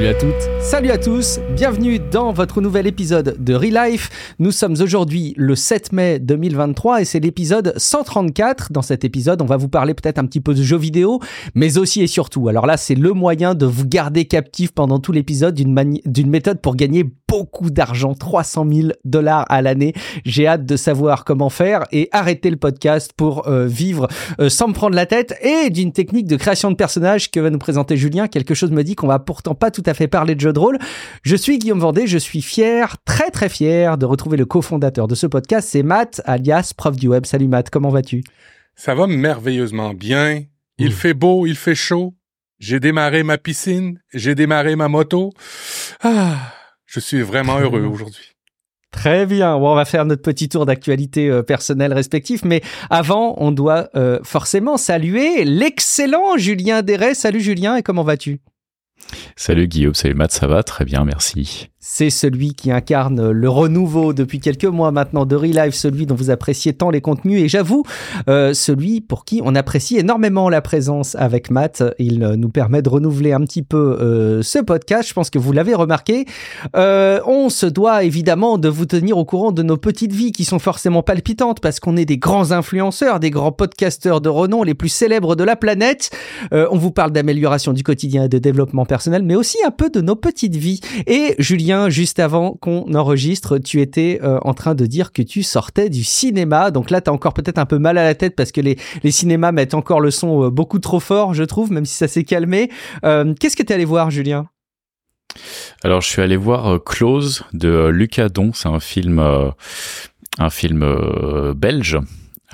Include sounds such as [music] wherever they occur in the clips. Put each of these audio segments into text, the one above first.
Salut à toutes. Salut à tous, bienvenue dans votre nouvel épisode de Relife. Nous sommes aujourd'hui le 7 mai 2023 et c'est l'épisode 134. Dans cet épisode, on va vous parler peut-être un petit peu de jeux vidéo, mais aussi et surtout. Alors là, c'est le moyen de vous garder captif pendant tout l'épisode d'une méthode pour gagner beaucoup d'argent, 300 000 dollars à l'année. J'ai hâte de savoir comment faire et arrêter le podcast pour euh, vivre euh, sans me prendre la tête et d'une technique de création de personnages que va nous présenter Julien. Quelque chose me dit qu'on va pourtant pas tout à fait parler de jeux de Je suis Guillaume Vendée, je suis fier, très très fier de retrouver le cofondateur de ce podcast, c'est Matt, alias prof du web. Salut Matt, comment vas-tu? Ça va merveilleusement bien. Il mmh. fait beau, il fait chaud. J'ai démarré ma piscine, j'ai démarré ma moto. Ah, je suis vraiment heureux aujourd'hui. Très bien. Bon, on va faire notre petit tour d'actualité euh, personnelle respectif, mais avant, on doit euh, forcément saluer l'excellent Julien Deret. Salut Julien, et comment vas-tu? Salut Guillaume, salut Matt, ça va? Très bien, merci. C'est celui qui incarne le renouveau depuis quelques mois maintenant de Relive, celui dont vous appréciez tant les contenus et j'avoue, euh, celui pour qui on apprécie énormément la présence avec Matt. Il nous permet de renouveler un petit peu euh, ce podcast, je pense que vous l'avez remarqué. Euh, on se doit évidemment de vous tenir au courant de nos petites vies qui sont forcément palpitantes parce qu'on est des grands influenceurs, des grands podcasteurs de renom, les plus célèbres de la planète. on vous parle d'amélioration du quotidien et de développement personnel, mais aussi un peu de nos petites vies. Et Julien juste avant qu'on enregistre, tu étais euh, en train de dire que tu sortais du cinéma. Donc là, tu encore peut-être un peu mal à la tête parce que les, les cinémas mettent encore le son euh, beaucoup trop fort, je trouve, même si ça s'est calmé. Euh, qu'est-ce que tu es allé voir, Julien? Alors, je suis allé voir Close de Lucas Don. C'est un film, un film belge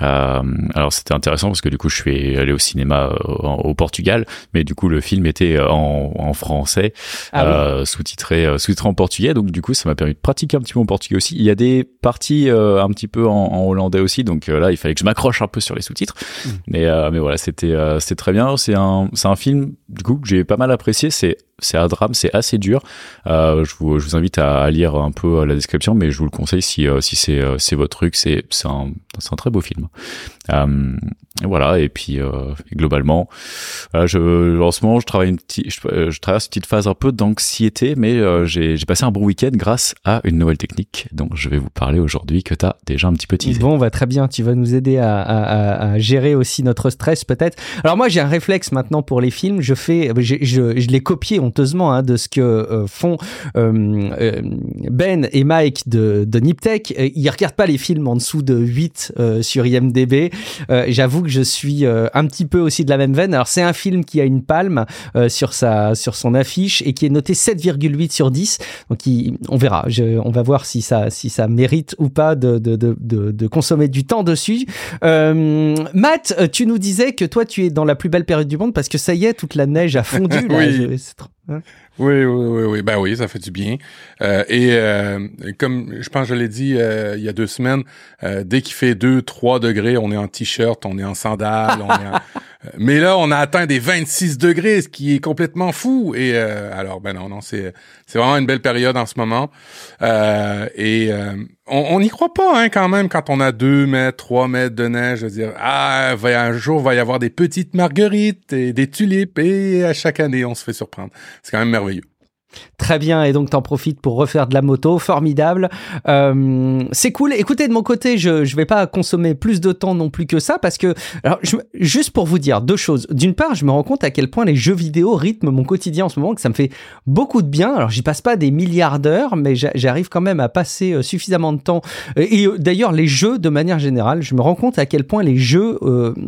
euh, alors c'était intéressant parce que du coup je suis allé au cinéma euh, au Portugal, mais du coup le film était en, en français, ah euh, sous-titré, euh, sous-titré en portugais, donc du coup ça m'a permis de pratiquer un petit peu mon portugais aussi. Il y a des parties euh, un petit peu en, en hollandais aussi, donc là il fallait que je m'accroche un peu sur les sous-titres, mmh. mais mais voilà c'était c'était très bien. C'est un c'est un film du coup que j'ai pas mal apprécié. C'est c'est un drame, c'est assez dur. Euh, je, vous, je, vous, invite à, lire un peu la description, mais je vous le conseille si, si c'est, c'est votre truc. C'est, c'est un, c'est un très beau film. Ähm, Euh, voilà, et puis euh, globalement, je, en ce moment, je, travaille une petite, je, je, traverse une petite phase un peu d'anxiété, mais euh, j'ai passé un bon week-end grâce à une nouvelle technique dont je vais vous parler aujourd'hui que tu as déjà un petit peu teasé. Bon, va très bien, tu vas nous aider à, à, à gérer aussi notre stress peut-être. Alors moi, j'ai un réflexe maintenant pour les films, je fais, je, je, je l'ai copié honteusement hein, de ce que euh, font euh, Ben et Mike de, de Niptech. Ils regardent pas les films en dessous de 8 sur IMDB. J'avoue je suis euh, un petit peu aussi de la même veine. Alors c'est un film qui a une palme euh, sur sa sur son affiche et qui est noté 7,8 sur 10. Donc on verra. on va voir si ça si ça mérite ou pas de de, de, de, consommer du temps dessus. Euh, Matt, tu nous disais que toi tu es dans la plus belle période du monde parce que ça y est, toute la neige a fondu. Hein? Oui, oui, oui, oui. Ben oui, ça fait du bien. Euh, et euh, comme je pense que je l'ai dit euh, il y a deux semaines, euh, dès qu'il fait 2, 3 degrés, on est en t-shirt, on est en sandales, on est en... [laughs] Mais là, on a atteint des 26 degrés, ce qui est complètement fou. Et euh, alors, ben non, non, c'est c'est vraiment une belle période en ce moment. Euh, et euh, on n'y croit pas, hein, quand même, quand on a 2 mètres, 3 mètres de neige, de dire ah, un jour va y avoir des petites marguerites et des tulipes, et à chaque année, on se fait surprendre. C'est quand même merveilleux. Très bien, et donc t'en profites pour refaire de la moto, formidable. Euh, c'est cool. Écoutez, de mon côté, je je vais pas consommer plus de temps non plus que ça parce que, alors, juste pour vous dire deux choses. D'une part, je me rends compte à quel point les jeux vidéo rythment mon quotidien en ce moment, que ça me fait beaucoup de bien. Alors, j'y passe pas des milliards d'heures, mais j'arrive quand même à passer euh, suffisamment de temps. Et euh, d'ailleurs, les jeux, de manière générale, je me rends compte à quel point les jeux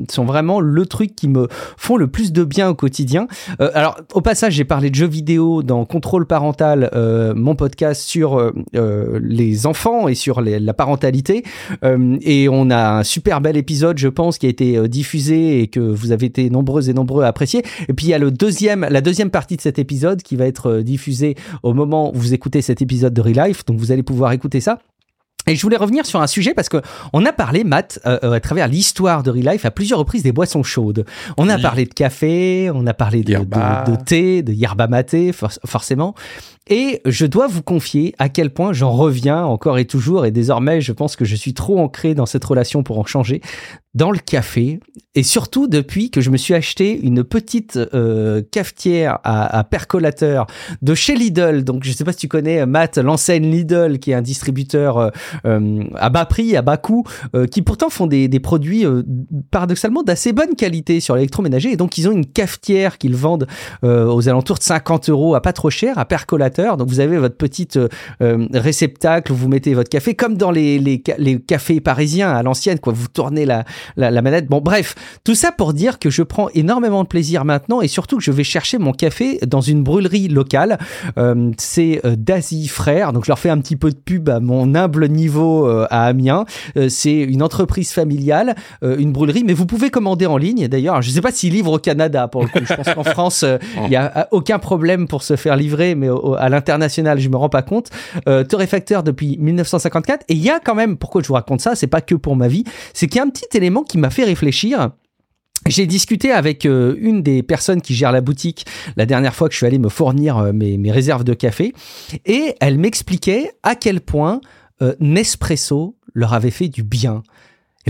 sont vraiment le truc qui me font le plus de bien au quotidien. alors, au passage, j'ai parlé de jeux vidéo dans Contrôle euh, mon podcast sur euh, euh, les enfants et sur la parentalité. et on a un super bel épisode, je pense, qui a été diffusé et que vous avez été nombreux et nombreux à apprécier. Et puis il y a le deuxième, la deuxième partie de cet épisode qui va être diffusée au moment où vous écoutez cet épisode de Relife. Donc vous allez pouvoir écouter ça. Et je voulais revenir sur un sujet parce que on a parlé, Matt, euh, euh, à travers l'histoire de Relife, à plusieurs reprises des boissons chaudes. On a parlé de café, on a parlé de, de, de, thé, de yerba maté, forcément. Et je dois vous confier à quel point j'en reviens encore et toujours, et désormais je pense que je suis trop ancré dans cette relation pour en changer. Dans le café et surtout depuis que je me suis acheté une petite euh, cafetière à, percolateur de chez Lidl. Donc je sais pas si tu connais Matt, l'enseigne Lidl qui est un distributeur euh, euh, à bas prix, à bas coût, qui pourtant font des, des produits paradoxalement d'assez bonne qualité sur l'électroménager et donc ils ont une cafetière qu'ils vendent aux alentours de 50 euros à pas trop cher à percolateur. Donc vous avez votre petite réceptacle où vous mettez votre café comme dans les, les, les cafés parisiens à l'ancienne quoi. Vous tournez la la, manette. Bon, bref, tout ça pour dire que je prends énormément de plaisir maintenant et surtout que je vais chercher mon café dans une brûlerie locale. Euh, c'est euh, Daisy Frères, donc je leur fais un petit peu de pub à mon humble niveau euh, à Amiens. c'est une entreprise familiale, une brûlerie, mais vous pouvez commander en ligne. D'ailleurs, je ne sais pas s'ils livrent au Canada pour le coup. Je pense qu'en [laughs] France, il n'y a aucun problème pour se faire livrer, mais à l'international, je me rends pas compte. torréfacteur depuis 1954. Et il y a quand même, pourquoi je vous raconte ça, c'est pas que pour ma vie, c'est qu'il y a un petit élément qui m'a fait réfléchir. J'ai discuté avec euh, une des personnes qui gère la boutique la dernière fois que je suis allé me fournir euh, mes, réserves de café et elle m'expliquait à quel point euh, Nespresso leur avait fait du bien.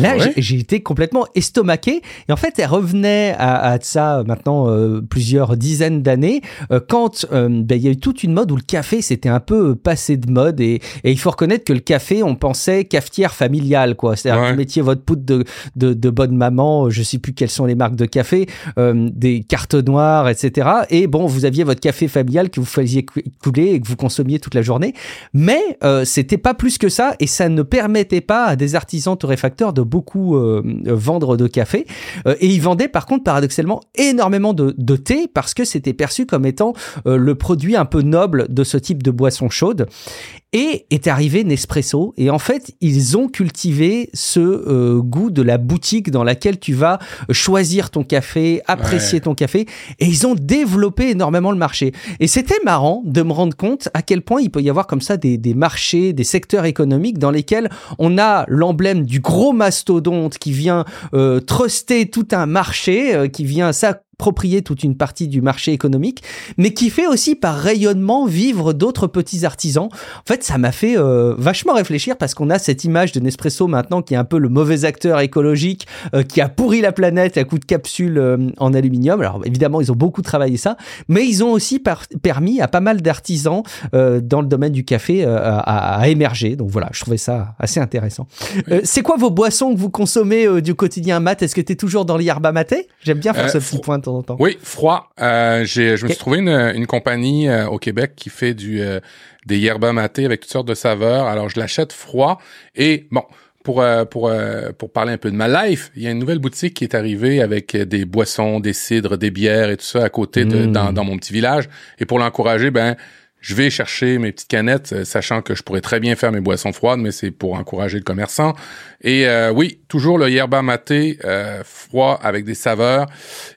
Là, j'ai été complètement estomaqué. Et en fait, elle revenait à, ça maintenant euh, plusieurs dizaines d'années, euh, quand euh, ben, il y a eu toute une mode où le café c'était un peu passé de mode. Et, et, il faut reconnaître que le café, on pensait cafetière familiale, quoi. C'est-à-dire que vous mettiez votre poudre de, de, de, bonne maman, je sais plus quelles sont les marques de café, des cartes noires, etc. Et bon, vous aviez votre café familial que vous faisiez couler et que vous consommiez toute la journée. Mais c'était pas plus que ça, et ça ne permettait pas à des artisans torréfacteurs de beaucoup euh, vendre de café. Euh, et ils vendaient par contre paradoxalement énormément de, thé parce que c'était perçu comme étant euh, le produit un peu noble de ce type de boisson chaude. Et est arrivé Nespresso. Et en fait, ils ont cultivé ce goût de la boutique dans laquelle tu vas choisir ton café, apprécier ton café. Et ils ont développé énormément le marché. Et c'était marrant de me rendre compte à quel point il peut y avoir comme ça des, des marchés, des secteurs économiques dans lesquels on a l'emblème du gros mastodonte qui vient euh, truster tout un marché, euh, qui vient ça approprier toute une partie du marché économique, mais qui fait aussi par rayonnement vivre d'autres petits artisans. En fait, ça m'a fait euh, vachement réfléchir parce qu'on a cette image de Nespresso maintenant qui est un peu le mauvais acteur écologique euh, qui a pourri la planète à coup de capsules euh, en aluminium. Alors évidemment, ils ont beaucoup travaillé ça, mais ils ont aussi permis à pas mal d'artisans dans le domaine du café à, émerger. Donc voilà, je trouvais ça assez intéressant. C'est quoi vos boissons que vous consommez du quotidien, Matt? Est-ce que tu es toujours dans l'yarba maté? J'aime bien faire ce petit point oui, froid. Euh, j'ai, je me suis trouvé une, une compagnie euh, au Québec qui fait du euh, des yerba maté avec toutes sortes de saveurs. Alors, je l'achète froid. Et bon, pour pour pour parler un peu de ma life, il y a une nouvelle boutique qui est arrivée avec des boissons, des cidres, des bières et tout ça à côté de mmh. dans, dans mon petit village. Et pour l'encourager, ben je vais chercher mes petites canettes, sachant que je pourrais très bien faire mes boissons froides, mais c'est pour encourager le commerçant. Et oui, toujours le yerba maté froid avec des saveurs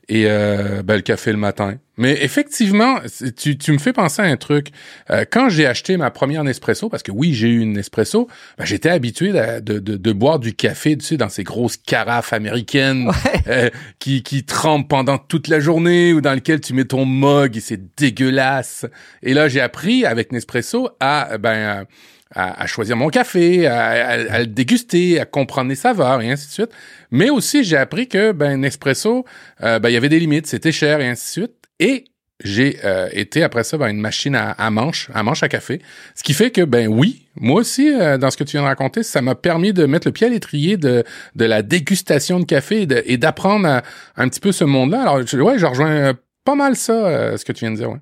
et euh, ben, le café le matin. Mais effectivement, tu, tu me fais penser à un truc. Euh, quand j'ai acheté ma première Nespresso, parce que oui, j'ai eu une Nespresso, ben, j'étais habitué de, de, de, boire du café, tu sais, dans ces grosses carafes américaines euh, qui, qui trempent pendant toute la journée ou dans lesquelles tu mets ton mug et c'est dégueulasse. Et là, j'ai appris avec Nespresso à ben à, choisir mon café, à, à, le déguster, à comprendre les saveurs et ainsi de suite. Mais aussi, j'ai appris que ben Nespresso, euh, ben il y avait des limites, c'était cher et ainsi de suite. Et j'ai euh, été après ça ben, une machine à, à, manche, à manche à café. Ce qui fait que ben oui, moi aussi euh, dans ce que tu viens de raconter, ça m'a permis de mettre le pied à l'étrier de, de la dégustation de café et d'apprendre un petit peu ce monde-là. Alors ouais, je rejoins pas mal ça, ce que tu viens de dire. Ouais.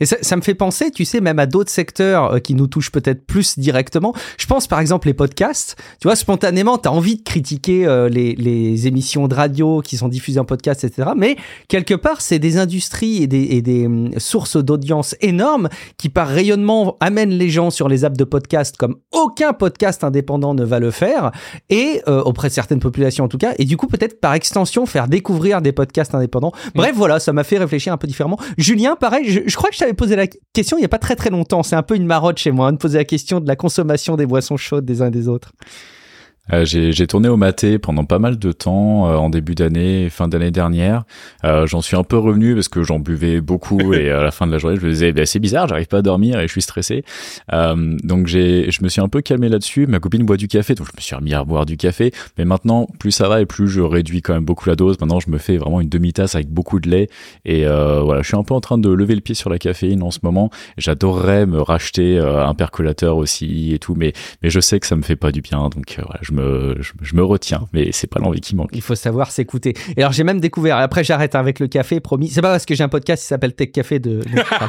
Et ça, ça, me fait penser, tu sais, même à d'autres secteurs euh, qui nous touchent peut-être plus directement. Je pense par exemple les podcasts. Tu vois, spontanément, tu as envie de critiquer euh, les, les, émissions de radio qui sont diffusées en podcast, etc. Mais quelque part, c'est des industries et des, et des hum, sources d'audience énormes qui, par rayonnement, amènent les gens sur les apps de podcast comme aucun podcast indépendant ne va le faire, et euh, auprès de certaines populations en tout cas. Et du coup, peut-être par extension, faire découvrir des podcasts indépendants. Bref, voilà, ça m'a fait réfléchir un peu différemment. Julien, pareil, je, je crois que je t'avais posé la question il n'y a pas très très longtemps. C'est un peu une marotte chez moi de poser la question de la consommation des boissons chaudes des uns des autres. Euh, j'ai tourné au maté pendant pas mal de temps euh, en début d'année, fin d'année dernière. Euh, j'en suis un peu revenu parce que j'en buvais beaucoup [laughs] et à la fin de la journée, je me disais bah, c'est bizarre, j'arrive pas à dormir et je suis stressé. donc j'ai, je me suis un peu calmé là-dessus. Ma copine boit du café, donc je me suis remis à boire du café. Mais maintenant, plus ça va et plus je réduis quand même beaucoup la dose. Maintenant, je me fais vraiment une demi-tasse avec beaucoup de lait et voilà, je suis un peu en train de lever le pied sur la caféine en ce moment. J'adorerais me racheter un percolateur aussi et tout, mais mais je sais que ça me fait pas du bien, donc voilà, je me je, me retiens, mais c'est pas l'envie qui manque. Il faut savoir s'écouter. Et alors j'ai même découvert. Après j'arrête avec le café, promis. C'est pas parce que j'ai un podcast qui s'appelle Tech Café de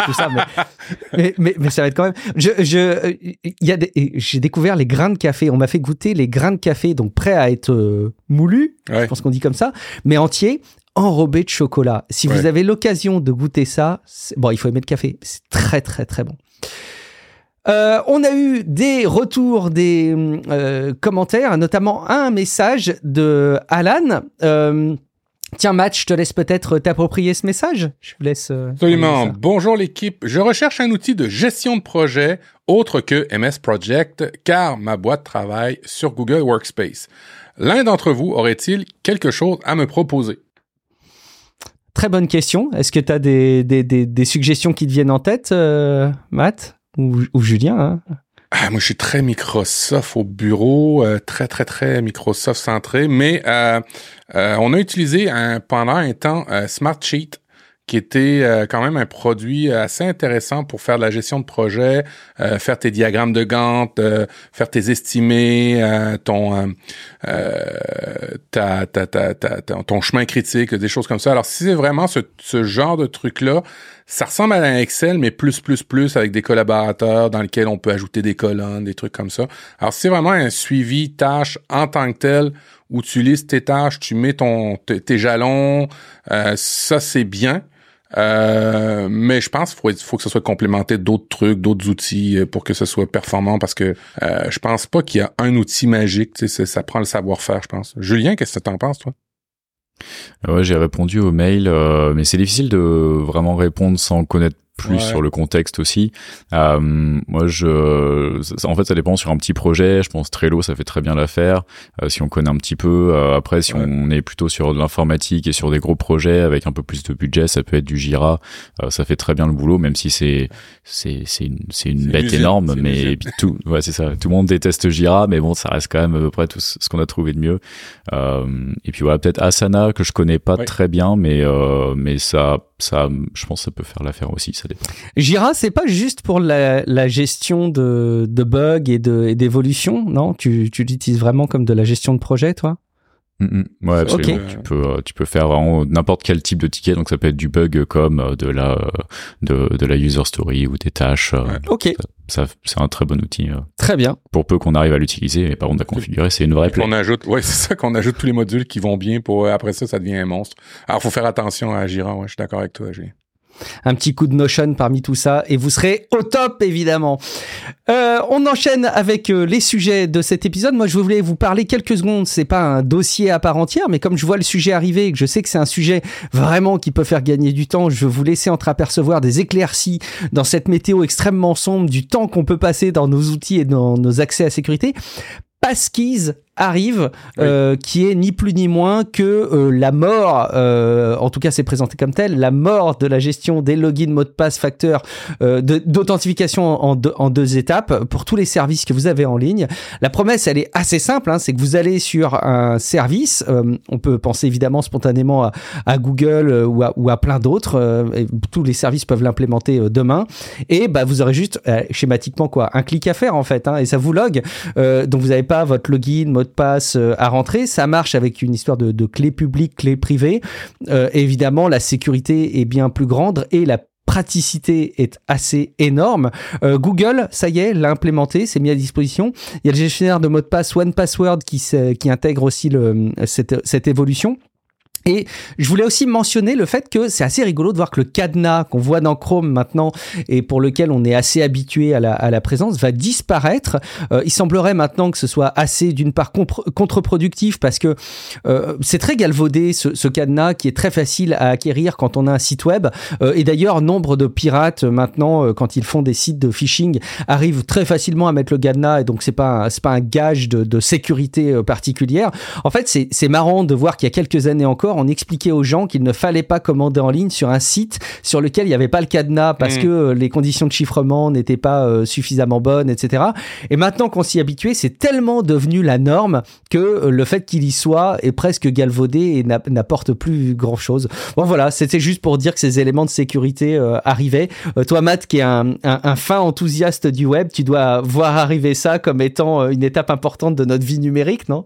tout ça, [laughs] mais, mais, ça va être quand même. Je je il y a j'ai découvert les grains de café. On m'a fait goûter les grains de café, donc prêts à être euh, moulus. Je pense qu'on dit comme ça, mais entiers enrobés de chocolat. Si vous avez l'occasion de goûter ça, bon, il faut aimer le café. C'est très très très bon. Euh, on a eu des retours, des euh, commentaires, notamment un message de Alan. Euh, tiens, Match, je te laisse peut-être t'approprier ce message. Je vous laisse. Absolument. Bonjour l'équipe. Je recherche un outil de gestion de projet autre que MS Project, car ma boîte travaille sur Google Workspace. L'un d'entre vous aurait-il quelque chose à me proposer? Très bonne question. Est-ce que tu as des, des, suggestions qui te viennent en tête, Matt? Ou, Julien. Hein? Ah, moi, je suis très Microsoft au bureau, euh, très, très, très Microsoft centré, mais euh, euh, on a utilisé un, pendant un temps Smartsheet qui était euh, quand même un produit assez intéressant pour faire de la gestion de projet, euh, faire tes diagrammes de Gantt, euh, faire tes estimés, ton ta, ta, ta, ton chemin critique, des choses comme ça. Alors si c'est vraiment ce, ce genre de truc là, ça ressemble à un Excel mais plus plus plus avec des collaborateurs dans lesquels on peut ajouter des colonnes, des trucs comme ça. Alors c'est vraiment un suivi tâche en tant que tel où tu listes tes tâches, tu mets ton tes jalons, ça c'est bien. Euh, mais je pense qu'il faut, que ce soit complémenté d'autres trucs, d'autres outils euh, pour que ce soit performant parce que euh, je pense pas qu'il y a un outil magique. Ça prend le savoir-faire, je pense. Julien, qu'est-ce que tu en penses, toi? Ouais, j'ai répondu au mail, mais c'est difficile de vraiment répondre sans connaître plus sur le contexte aussi. Euh, moi, je, en fait, ça dépend sur un petit projet. Je pense Trello, ça fait très bien l'affaire. Euh, si on connaît un petit peu, euh, après, si on est plutôt sur de l'informatique et sur des gros projets avec un peu plus de budget, ça peut être du Jira. Ça fait très bien le boulot, même si c'est c'est c'est une c'est une bête énorme, mais tout, ouais, c'est ça. Tout le monde déteste Jira, mais bon, ça reste quand même à peu près tout ce qu'on a trouvé de mieux. et puis voilà, peut-être Asana que je connais pas très bien, mais mais ça ça, je pense que ça peut faire l'affaire aussi, ça dépend. Jira, c'est pas juste pour la, la gestion de, de bugs et d'évolution, non? Tu, tu l'utilises vraiment comme de la gestion de projet, toi? Mm, mm. ouais, absolument. Tu peux euh, tu peux faire vraiment n'importe quel type de ticket, donc ça peut être du bug comme euh, de la de, de la user story ou des tâches. Euh, ok. Ça, c'est un très bon outil. Très bien. Pour peu qu'on arrive à l'utiliser, mais par contre à configurer, c'est une vraie plaie. On ajoute, ouais, [laughs] c'est ça qu'on ajoute tous les modules qui vont bien pour après ça, ça devient un monstre. Alors faut faire attention à Jira. Ouais, je suis d'accord avec toi, Julien un petit coup de Notion parmi tout ça et vous serez au top évidemment. Euh, on enchaîne avec euh, les sujets de cet épisode. Moi, je voulais vous parler quelques secondes. C'est pas un dossier à part entière, mais comme je vois le sujet arriver et que je sais que c'est un sujet vraiment qui peut faire gagner du temps, je vais vous laisser entreapercevoir des éclaircies dans cette météo extrêmement sombre du temps qu'on peut passer dans nos outils et dans nos accès à sécurité. Passkeys arrive, euh, qui est ni plus ni moins que euh, la mort, euh, en tout cas c'est présenté comme tel, la mort de la gestion des logins, mots de passe, facteurs d'authentification en, en, deux étapes pour tous les services que vous avez en ligne. La promesse, elle est assez simple, hein, c'est que vous allez sur un service, on peut penser évidemment spontanément à, à Google ou à, ou à plein d'autres, tous les services peuvent l'implémenter demain, et bah, vous aurez juste schématiquement quoi, un clic à faire en fait, hein, et ça vous log, donc vous n'avez pas votre login, mot passe euh, à rentrer. Ça marche avec une histoire de, de clé publique, clé privée. Euh, évidemment, la sécurité est bien plus grande et la praticité est assez énorme. Euh, Google, ça y est, l'a implémenté, c'est mis à disposition. Il y a le gestionnaire de mot de passe One Password qui, intègre aussi cette évolution. Et je voulais aussi mentionner le fait que c'est assez rigolo de voir que le cadenas qu'on voit dans Chrome maintenant et pour lequel on est assez habitué à la, présence va disparaître. Euh, il semblerait maintenant que ce soit assez d'une part contre-productif parce que euh, c'est très galvaudé ce, cadenas qui est très facile à acquérir quand on a un site web. Euh, et d'ailleurs, nombre de pirates maintenant, quand ils font des sites de phishing, arrivent très facilement à mettre le cadenas et donc c'est pas c'est pas un gage de, sécurité particulière. En fait, c'est marrant de voir qu'il y a quelques années encore on expliquait aux gens qu'il ne fallait pas commander en ligne sur un site sur lequel il n'y avait pas le cadenas parce mm. que euh, les conditions de chiffrement n'étaient pas euh, suffisamment bonnes, etc. Et maintenant qu'on s'y habitué, c'est tellement devenu la norme que euh, le fait qu'il y soit est presque galvaudé et n'apporte plus grand chose. Bon voilà, c'était juste pour dire que ces éléments de sécurité arrivaient. toi, Matt, qui est un, un, fin enthousiaste du web, tu dois voir arriver ça comme étant une étape importante de notre vie numérique, non?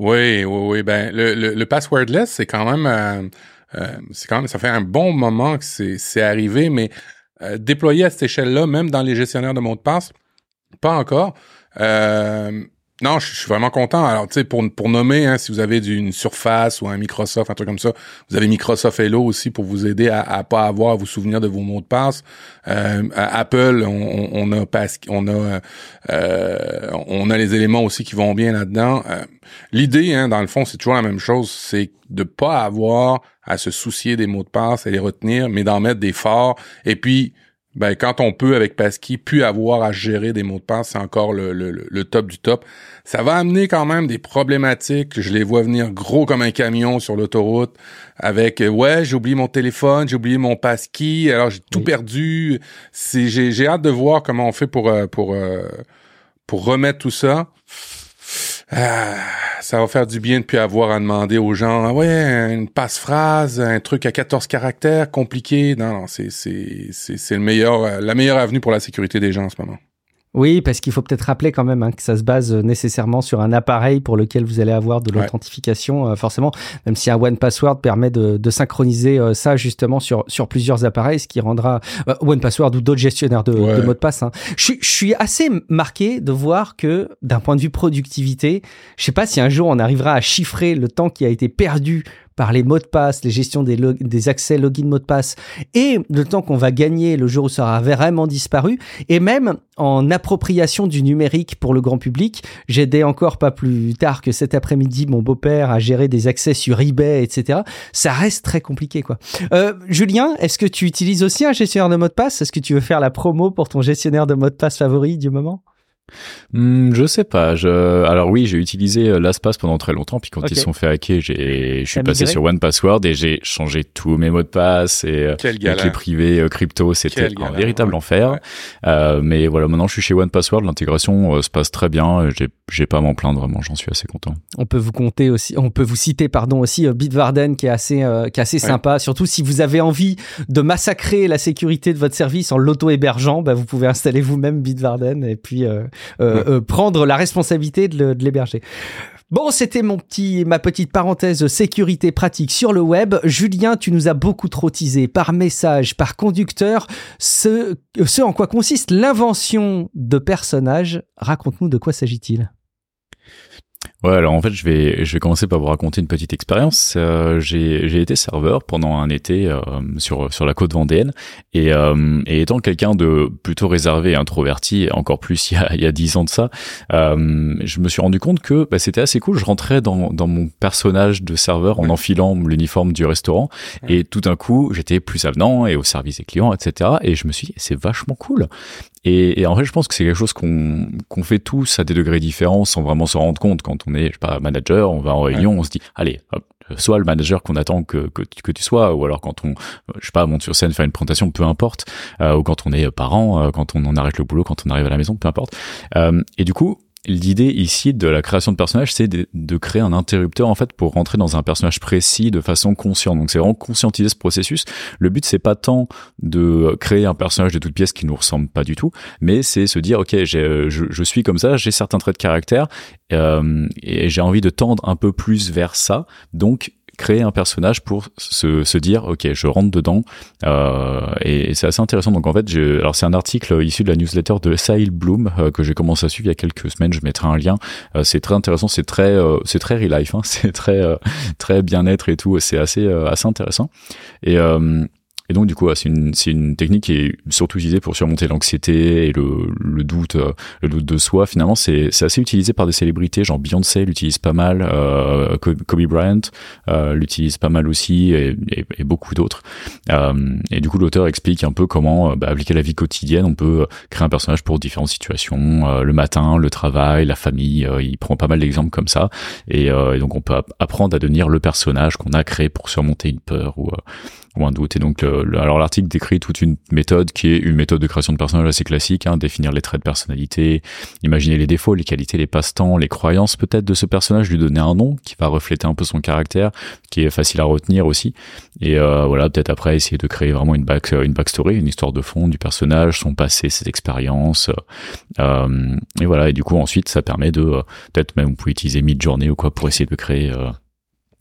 Oui, oui, oui. Ben, le, le, passwordless, c'est quand même, euh, euh, c'est quand même, ça fait un bon moment que c'est arrivé, mais euh, déployer à cette échelle-là, même dans les gestionnaires de mots de passe, pas encore. Non, je suis vraiment content. Alors, tu sais, pour, pour nommer, hein, si vous avez une Surface ou un Microsoft, un truc comme ça, vous avez Microsoft Hello aussi pour vous aider à, à pas avoir à vous souvenir de vos mots de passe. Euh, Apple, on, on, a on a euh, on a les éléments aussi qui vont bien là-dedans. Euh, l'idée, hein, dans le fond, c'est toujours la même chose, c'est de pas avoir à se soucier des mots de passe et les retenir, mais d'en mettre des forts. Et puis ben quand on peut avec Passkey plus avoir à gérer des mots de passe, c'est encore le, le, le, top du top. Ça va amener quand même des problématiques. Je les vois venir gros comme un camion sur l'autoroute avec ouais j'ai oublié mon téléphone, j'ai oublié mon passkey, alors j'ai tout perdu. C'est j'ai, j'ai hâte de voir comment on fait pour euh, pour euh, pour remettre tout ça. Ah, ça va faire du bien de plus avoir à demander aux gens, ah ouais, une passe-phrase, un truc à 14 caractères compliqué. Non, non, c'est, c'est, c'est, c'est le meilleur, la meilleure avenue pour la sécurité des gens en ce moment. Oui, parce qu'il faut peut-être rappeler quand même hein, que ça se base euh, nécessairement sur un appareil pour lequel vous allez avoir de l'authentification, euh, forcément, même si un One Password permet de, de synchroniser euh, ça justement sur, sur plusieurs appareils, ce qui rendra One Password ou d'autres gestionnaires de, de mots de passe. Hein. Je, je, suis assez marqué de voir que d'un point de vue productivité, je sais pas si un jour on arrivera à chiffrer le temps qui a été perdu par les mots de passe, les gestions des, des accès login mots de passe et le temps qu'on va gagner le jour où ça aura vraiment disparu et même en appropriation du numérique pour le grand public. J'aidais encore pas plus tard que cet après-midi mon beau-père à gérer des accès sur eBay, etc. Ça reste très compliqué, quoi. Euh, Julien, est-ce que tu utilises aussi un gestionnaire de mots de passe? Est-ce que tu veux faire la promo pour ton gestionnaire de mots de passe favori du moment? Hmm, je sais pas. Je... Alors oui, j'ai utilisé euh, LastPass pendant très longtemps. Puis quand ils sont fait hacker, j'ai... je suis passé sur One Password et j'ai changé tous mes mots de passe et euh, les clés privées euh, crypto. C'était un véritable enfer. Euh, mais voilà, maintenant je suis chez One Password. L'intégration se passe très bien. J'ai, j'ai pas à m'en plaindre vraiment. J'en suis assez content. On peut vous compter aussi. On peut vous citer, pardon, aussi Bitwarden qui est assez, qui est assez sympa. Surtout si vous avez envie de massacrer la sécurité de votre service en l'auto-hébergeant, bah, vous pouvez installer vous-même Bitwarden et puis euh, euh, prendre la responsabilité de l'héberger. Bon, c'était mon petit, ma petite parenthèse sécurité pratique sur le web. Julien, tu nous as beaucoup trop teasé par message, par conducteur, ce, ce en quoi consiste l'invention de personnages. Raconte-nous de quoi s'agit-il Ouais, alors en fait, je vais, je vais commencer par vous raconter une petite expérience. Euh, j'ai, j'ai été serveur pendant un été euh, sur sur la côte vendéenne et, euh, et étant quelqu'un de plutôt réservé, introverti, encore plus il y a il y a dix ans de ça, euh, je me suis rendu compte que bah, c'était assez cool. Je rentrais dans dans mon personnage de serveur en enfilant l'uniforme du restaurant et tout d'un coup, j'étais plus avenant et au service des clients, etc. Et je me suis dit, c'est vachement cool. Et, et, en fait, je pense que c'est quelque chose qu'on qu'on fait tous à des degrés différents sans vraiment se rendre compte. Quand on est, je sais pas, manager, on va en réunion, on se dit, allez, hop, soit le manager qu'on attend que, que, que, tu sois, ou alors quand on, je sais pas, monte sur scène, faire une présentation, peu importe, euh, ou quand on est parent, euh, quand on en arrête le boulot, quand on arrive à la maison, peu importe. Euh, et du coup, L'idée ici de la création de personnages, c'est de, créer un interrupteur en fait pour rentrer dans un personnage précis de façon consciente. Donc c'est vraiment conscientiser ce processus. Le but c'est pas tant de créer un personnage de toute pièce qui nous ressemble pas du tout, mais c'est se dire ok, je, je, suis comme ça, j'ai certains traits de caractère euh, et j'ai envie de tendre un peu plus vers ça. Donc créer un personnage pour se, se dire ok je rentre dedans. Euh, et, c'est assez intéressant. Donc en fait alors c'est un article issu de la newsletter de Sahil Bloom euh, que j'ai commencé à suivre il y a quelques semaines. Je mettrai un lien. Euh, c'est très intéressant. C'est très c'est très real life hein, [laughs] c'est très très bien-être et tout. C'est assez assez intéressant. Et et donc, du coup, c'est une, une, technique qui est surtout utilisée pour surmonter l'anxiété et le, le, doute, euh, le doute de soi. Finalement, c'est assez utilisé par des célébrités, genre Beyoncé l'utilise pas mal, euh, Kobe Bryant euh, l'utilise pas mal aussi, et, et, beaucoup d'autres. Euh, et du coup, l'auteur explique un peu comment, euh, bah, appliquer la vie quotidienne, on peut créer un personnage pour différentes situations, le matin, le travail, la famille. il prend pas mal d'exemples comme ça, et, et, donc on peut apprendre à devenir le personnage qu'on a créé pour surmonter une peur ou doute. Et donc, alors l'article décrit toute une méthode qui est une méthode de création de personnage assez classique, hein, définir les traits de personnalité, imaginer les défauts, les qualités, les passe-temps, les croyances peut-être de ce personnage, lui donner un nom qui va refléter un peu son caractère, qui est facile à retenir aussi. Et euh, voilà, peut-être après essayer de créer vraiment une back, une backstory, une histoire de fond du personnage, son passé, ses expériences. Euh, et voilà, et du coup ensuite ça permet de euh, peut-être même vous pouvez utiliser Midjourney ou quoi pour essayer de créer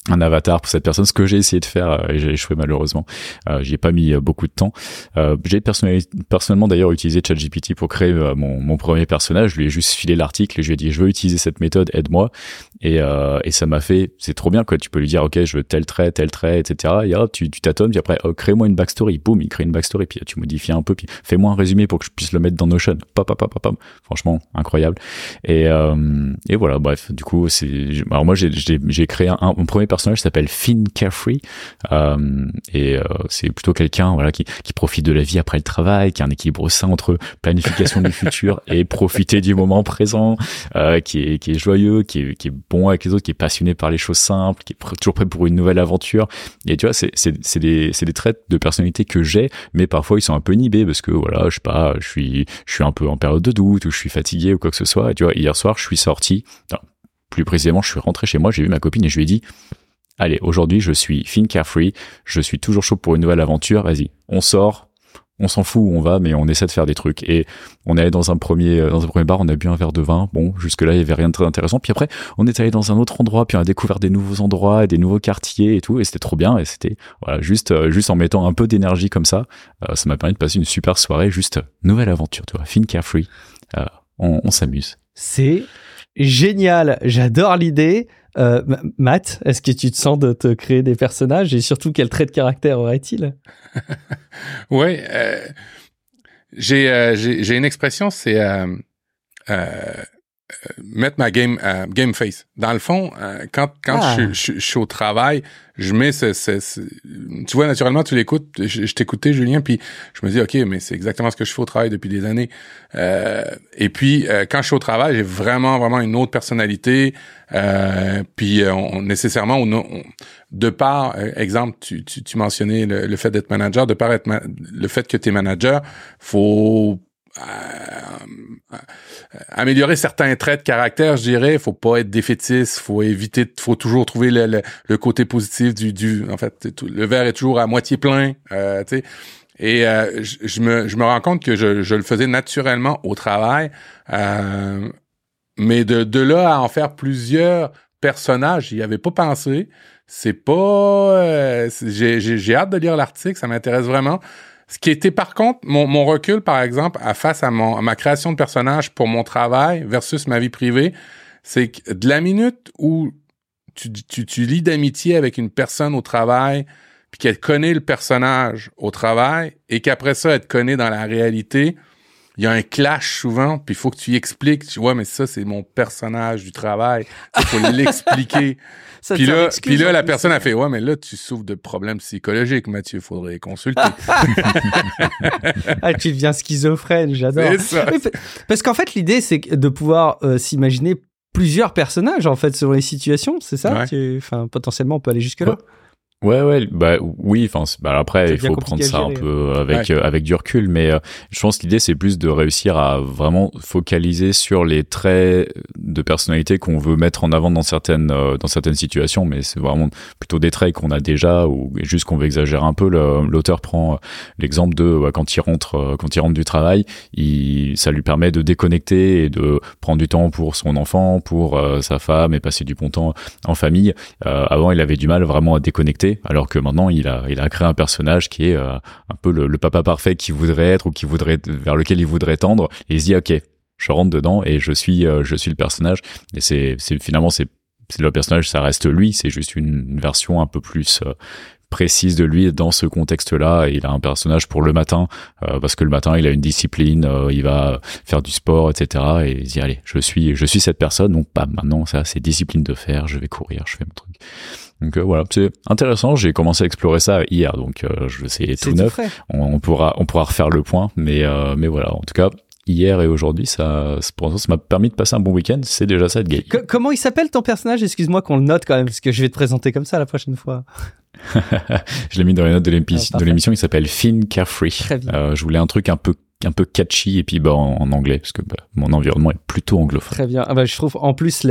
un avatar pour cette personne, ce que j'ai essayé de faire euh, et j'ai échoué malheureusement. Euh, J'y ai pas mis euh, beaucoup de temps. Euh, j'ai personnellement d'ailleurs utilisé ChatGPT pour créer euh, mon, mon, premier personnage. Je lui ai juste filé l'article et je lui ai dit je veux utiliser cette méthode, aide-moi. Et, et ça m'a fait, c'est trop bien quoi. Tu peux lui dire ok je veux tel trait, tel trait, etc. Et hop tu tâtonnes puis après oh, crée-moi une backstory. Boum il crée une backstory puis tu modifies un peu puis fais-moi un résumé pour que je puisse le mettre dans Notion. Pop, pop, pop, pop. Franchement incroyable. Et, et voilà bref du coup c'est alors moi j'ai créé un, un, premier personnage personnage s'appelle Finn Carefree euh, et euh, c'est plutôt quelqu'un voilà qui, qui profite de la vie après le travail, qui a un équilibre sain entre planification du futur et profiter du moment présent, euh, qui est qui est joyeux, qui est, qui est bon avec les autres, qui est passionné par les choses simples, qui est toujours prêt pour une nouvelle aventure. Et tu vois, c'est des des traits de personnalité que j'ai, mais parfois ils sont un peu inhibés parce que voilà, je sais pas, je suis je suis un peu en période de doute ou je suis fatigué ou quoi que ce soit. Et tu vois, hier soir, je suis sorti. plus précisément, je suis rentré chez moi, j'ai vu ma copine et je lui ai dit allez, aujourd'hui, je suis fin carefree, je suis toujours chaud pour une nouvelle aventure, vas-y, on sort, on s'en fout où on va, mais on essaie de faire des trucs. Et on est allé dans un premier, euh, dans un premier bar, on a bu un verre de vin. Bon, jusque là, il y avait rien de très intéressant. Puis après, on est allé dans un autre endroit, puis on a découvert des nouveaux endroits, et des nouveaux quartiers et tout. Et c'était trop bien. Et c'était, voilà, juste, euh, juste en mettant un peu d'énergie comme ça, euh, ça m'a permis de passer une super soirée. Juste nouvelle aventure, tu vois, fin carefree. on, on s'amuse. C'est génial. J'adore l'idée. Euh, Matt, est-ce que tu te sens de te créer des personnages et surtout quel trait de caractère aurait-il? [laughs] Oui, euh, euh, j'ai une expression, c'est mettre ma game game face. Dans le fond, quand quand ah. je, je, suis au travail, je mets ce, ce, tu vois naturellement tu l'écoutes je, je t'écoutais Julien puis je me dis ok mais c'est exactement ce que je fais au travail depuis des années euh, et puis euh, quand je suis au travail j'ai vraiment vraiment une autre personnalité euh, puis euh, on, nécessairement on, de par exemple tu, tu, tu mentionnais le, fait d'être manager de par être le fait que tu es manager faut améliorer certains traits de caractère, je dirais. Faut pas être défaitiste, faut éviter, faut toujours trouver le, côté positif du, du. En fait, le verre est toujours à moitié plein, euh, tu sais. Et euh, je, me, je me rends compte que je, le faisais naturellement au travail, euh, mais de, de là à en faire plusieurs personnages, j'y avais pas pensé. C'est pas. Euh, j'ai hâte de lire l'article, ça m'intéresse vraiment. Ce qui était par contre, mon, recul, par exemple, à face à, ma création de personnage pour mon travail versus ma vie privée, c'est que de la minute où tu, tu, tu lis d'amitié avec une personne au travail, puis qu'elle connaît le personnage au travail, et qu'après ça, elle te connaît dans la réalité, il y a un clash souvent, puis il faut que tu y expliques, tu vois, mais ça, c'est mon personnage du travail. Il faut [laughs] l'expliquer. puis là, puis là la personne a fait ouais mais là tu souffres de problèmes psychologiques Mathieu. Faudrait consulter. [laughs] Ah, tu deviens schizophrène j'adore. Parce qu'en fait l'idée c'est de pouvoir euh, s'imaginer plusieurs personnages en fait selon les situations c'est ça? Enfin potentiellement on peut aller jusque là Ouais, ouais, bah oui. Enfin, bah après, il faut prendre ça un peu avec euh, avec du recul, mais euh, je pense que l'idée c'est plus de réussir à vraiment focaliser sur les traits de personnalité qu'on veut mettre en avant dans certaines euh, dans certaines situations, mais c'est vraiment plutôt des traits qu'on a déjà ou juste qu'on veut exagérer un peu. L'auteur prend l'exemple de quand il rentre quand il rentre du travail, il, ça lui permet de déconnecter et de prendre du temps pour son enfant, pour sa femme et passer du bon temps en famille. avant, il avait du mal vraiment à déconnecter alors que maintenant il a, il a créé un personnage qui est euh, un peu le, papa parfait qu'il voudrait être ou qui voudrait vers lequel il voudrait tendre. Et il se dit ok, je rentre dedans et je suis, euh, je suis le personnage. Et c'est, c'est finalement c'est, le personnage, ça reste lui. C'est juste une, version un peu plus euh, précise de lui dans ce contexte-là. Il a un personnage pour le matin, parce que le matin, il a une discipline, il va faire du sport, etc. Et il dit, allez, je suis, je suis cette personne, donc pas maintenant, ça, c'est discipline de faire, je vais courir, je fais mon truc. Donc euh, voilà, c'est intéressant. J'ai commencé à explorer ça hier, donc euh, je sais tout neuf. On, pourra on pourra refaire le point, mais euh, mais voilà. En tout cas, hier et aujourd'hui, ça pour ça m'a permis de passer un bon week-end. C'est déjà ça de gay. comment il s'appelle ton personnage? Excuse-moi qu'on le note quand même, parce que je vais te présenter comme ça la prochaine fois. [laughs] je l'ai mis dans les notes de ah, l'émission. il s'appelle Finn Carefree. je voulais un truc un peu un peu catchy et puis bah, en, anglais parce que bah, mon environnement est plutôt anglophone. Très bien. Ah bah, je trouve en plus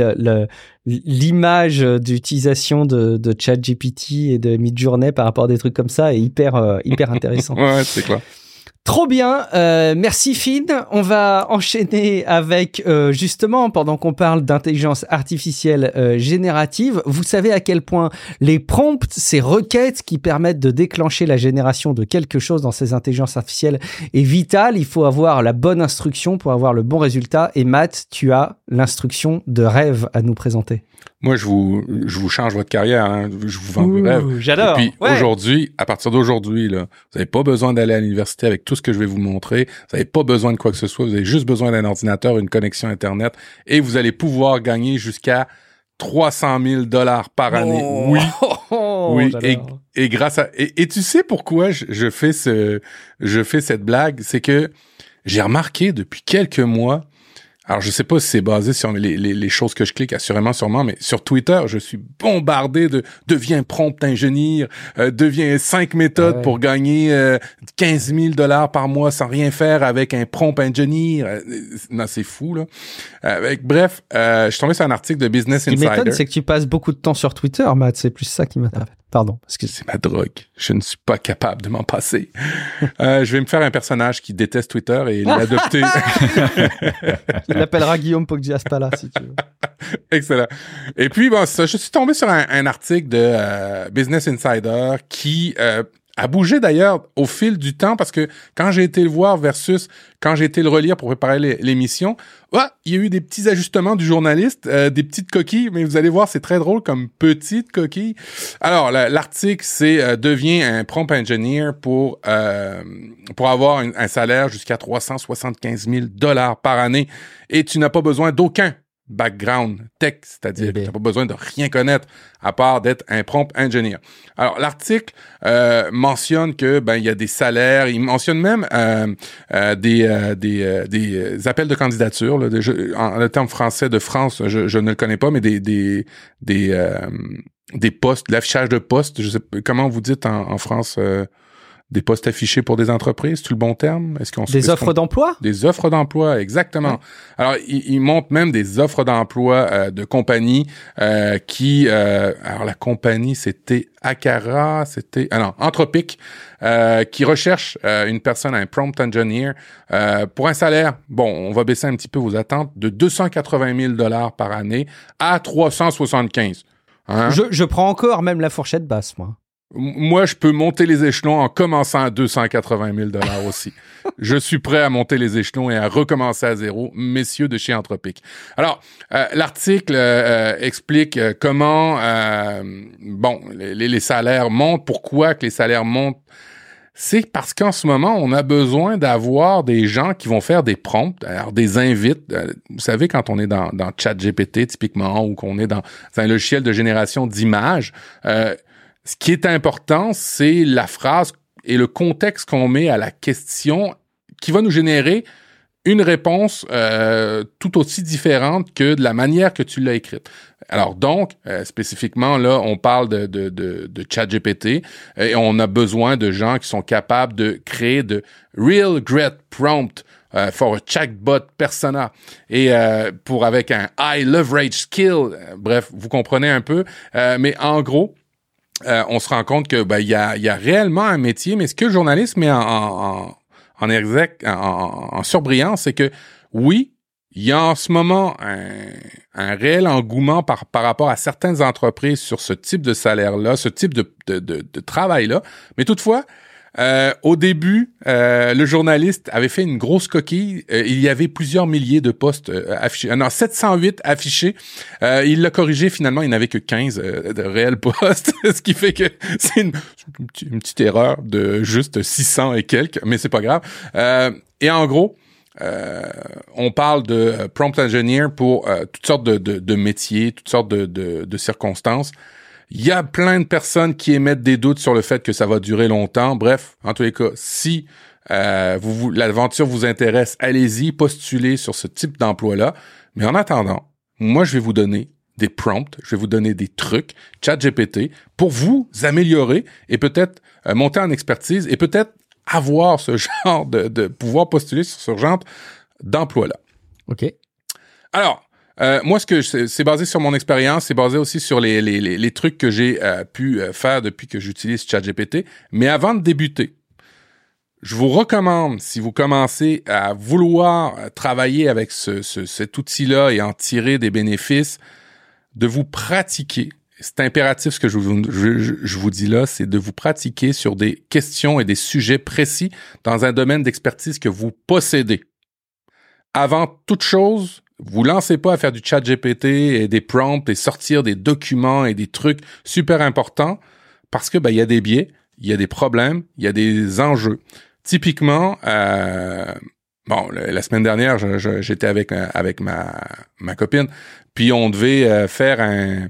l'image d'utilisation de, de ChatGPT et de Midjourney par rapport à des trucs comme ça est hyper euh, hyper intéressant. [laughs] ouais, c'est quoi. Trop bien, euh, merci Finn. On va enchaîner avec euh, justement pendant qu'on parle d'intelligence artificielle euh, générative. Vous savez à quel point les prompts, ces requêtes qui permettent de déclencher la génération de quelque chose dans ces intelligences artificielles est vital. Il faut avoir la bonne instruction pour avoir le bon résultat. Et Matt, tu as l'instruction de rêve à nous présenter. Moi, je vous, je vous change votre carrière. Hein. Je vous vends du rêve. J'adore. Et puis aujourd'hui, à partir d'aujourd'hui, là, vous n'avez pas besoin d'aller à l'université avec tout ce que je vais vous montrer. Vous n'avez pas besoin de quoi que ce soit. Vous avez juste besoin d'un ordinateur, une connexion Internet, et vous allez pouvoir gagner jusqu'à 300 000 dollars par année. Oh. Oui. [laughs] oui. Et, et, grâce à et, et tu sais pourquoi je, je, fais ce je fais cette blague, c'est que j'ai remarqué depuis quelques mois alors, je sais pas si c'est basé sur les, les, les, choses que je clique, assurément, sûrement, mais sur Twitter, je suis bombardé de « deviens prompt ingénieur euh, deviens cinq méthodes pour gagner euh, 15 000 dollars par mois sans rien faire avec un prompt ingénieur euh, non, c'est fou, là. Avec, bref, euh, je suis tombé sur un article de Business Insider. Ce qui m'étonne, c'est que tu passes beaucoup de temps sur Twitter, Matt. C'est plus ça qui m'intéresse. Pardon. C'est ma drogue. Je ne suis pas capable de m'en passer. [laughs] euh, je vais me faire un personnage qui déteste Twitter et [laughs] l'adopter. Il l'appellera Guillaume Poggiaspala, si tu veux. [laughs] Excellent. Et puis, bon, ça, je suis tombé sur un, un article de euh, Business Insider qui euh, a bougé d'ailleurs au fil du temps parce que quand j'ai été le voir versus quand j'ai été le relire pour préparer l'émission, ouais, il y a eu des petits ajustements du journaliste, euh, des petites coquilles, mais vous allez voir, c'est très drôle comme petites coquilles. Alors, l'article, c'est euh, devient un prompt engineer pour euh, pour avoir un, salaire jusqu'à 375 000 dollars par année et tu n'as pas besoin d'aucun background tech, c'est-à-dire que tu n'as pas besoin de rien connaître à part d'être un prompt engineer. Alors l'article euh, mentionne que ben il y a des salaires, il mentionne même euh, euh, des euh, des, euh, des appels de candidature là, de, en, le terme français de France, je, je, ne le connais pas, mais des des des, des postes, l'affichage de postes, je sais comment vous dites en, en France des postes affichés pour des entreprises, c'est le bon terme? Est-ce qu'on des offres d'emploi? Des offres d'emploi, exactement. Alors, il, montre même des offres d'emploi euh, de compagnies euh, qui, euh, alors la compagnie, c'était Akara, c'était, ah non, Anthropic, qui recherche une personne, un prompt engineer, pour un salaire. Bon, on va baisser un petit peu vos attentes de 280 000 dollars par année à 375. Hein? Je, je prends encore même la fourchette basse, moi. Moi, je peux monter les échelons en commençant à 280 000 dollars aussi. [laughs] je suis prêt à monter les échelons et à recommencer à zéro, messieurs de chez Anthropique. Alors, euh, l'article euh, explique euh, comment, bon, les, les, salaires montent. Pourquoi que les salaires montent? C'est parce qu'en ce moment, on a besoin d'avoir des gens qui vont faire des prompts, alors des invites. vous savez, quand on est dans, dans ChatGPT typiquement ou qu'on est dans un logiciel de génération d'images. Ce qui est important, c'est la phrase et le contexte qu'on met à la question qui va nous générer une réponse euh, tout aussi différente que de la manière que tu l'as écrite. Alors donc, euh, spécifiquement, là, on parle de, de, de, ChatGPT et on a besoin de gens qui sont capables de créer de real great prompt euh, for a chatbot persona et euh, pour avec un high leverage skill. bref, vous comprenez un peu. mais en gros, on se rend compte que ben, y, a, y a réellement un métier, mais ce que le journalisme met en, en, en, surbrillance, c'est que oui, il y a en ce moment un, réel engouement par, par rapport à certaines entreprises sur ce type de salaire-là, ce type de, de travail-là. Mais toutefois, euh, au début, euh, le journaliste avait fait une grosse coquille. Euh, il y avait plusieurs milliers de postes euh, affichés. non, 708 affichés. il l'a corrigé finalement, il n'avait que 15 de réels [laughs] postes, ce qui fait que c'est une, petite erreur de juste 600 et quelques, mais c'est pas grave. et en gros, euh, on parle de euh, prompt engineer pour euh, toutes sortes de, métiers, toutes sortes de, circonstances. Il y a plein de personnes qui émettent des doutes sur le fait que ça va durer longtemps. Bref, en tous les cas, si euh, vous, l'aventure vous intéresse, allez-y, postulez sur ce type d'emploi-là. Mais en attendant, moi, je vais vous donner des prompts, je vais vous donner des trucs, chat GPT, pour vous améliorer et peut-être monter en expertise et peut-être avoir ce [laughs] genre de, de pouvoir postuler sur ce genre d'emploi-là. OK. Alors, euh, moi, ce que c'est basé sur mon expérience, c'est basé aussi sur les, les, les, trucs que j'ai euh, pu euh, faire depuis que j'utilise ChatGPT. Mais avant de débuter, je vous recommande, si vous commencez à vouloir travailler avec ce, ce, cet outil-là et en tirer des bénéfices, de vous pratiquer c'est impératif ce que je vous, je, vous dis là, c'est de vous pratiquer sur des questions et des sujets précis dans un domaine d'expertise que vous possédez. Avant toute chose, vous lancez pas à faire du chat GPT et des prompts et sortir des documents et des trucs super importants parce que ben il y a des biais, il y a des problèmes, il y a des enjeux. Typiquement, euh, bon, la semaine dernière, j'étais avec euh, avec ma ma copine, puis on devait euh, faire un,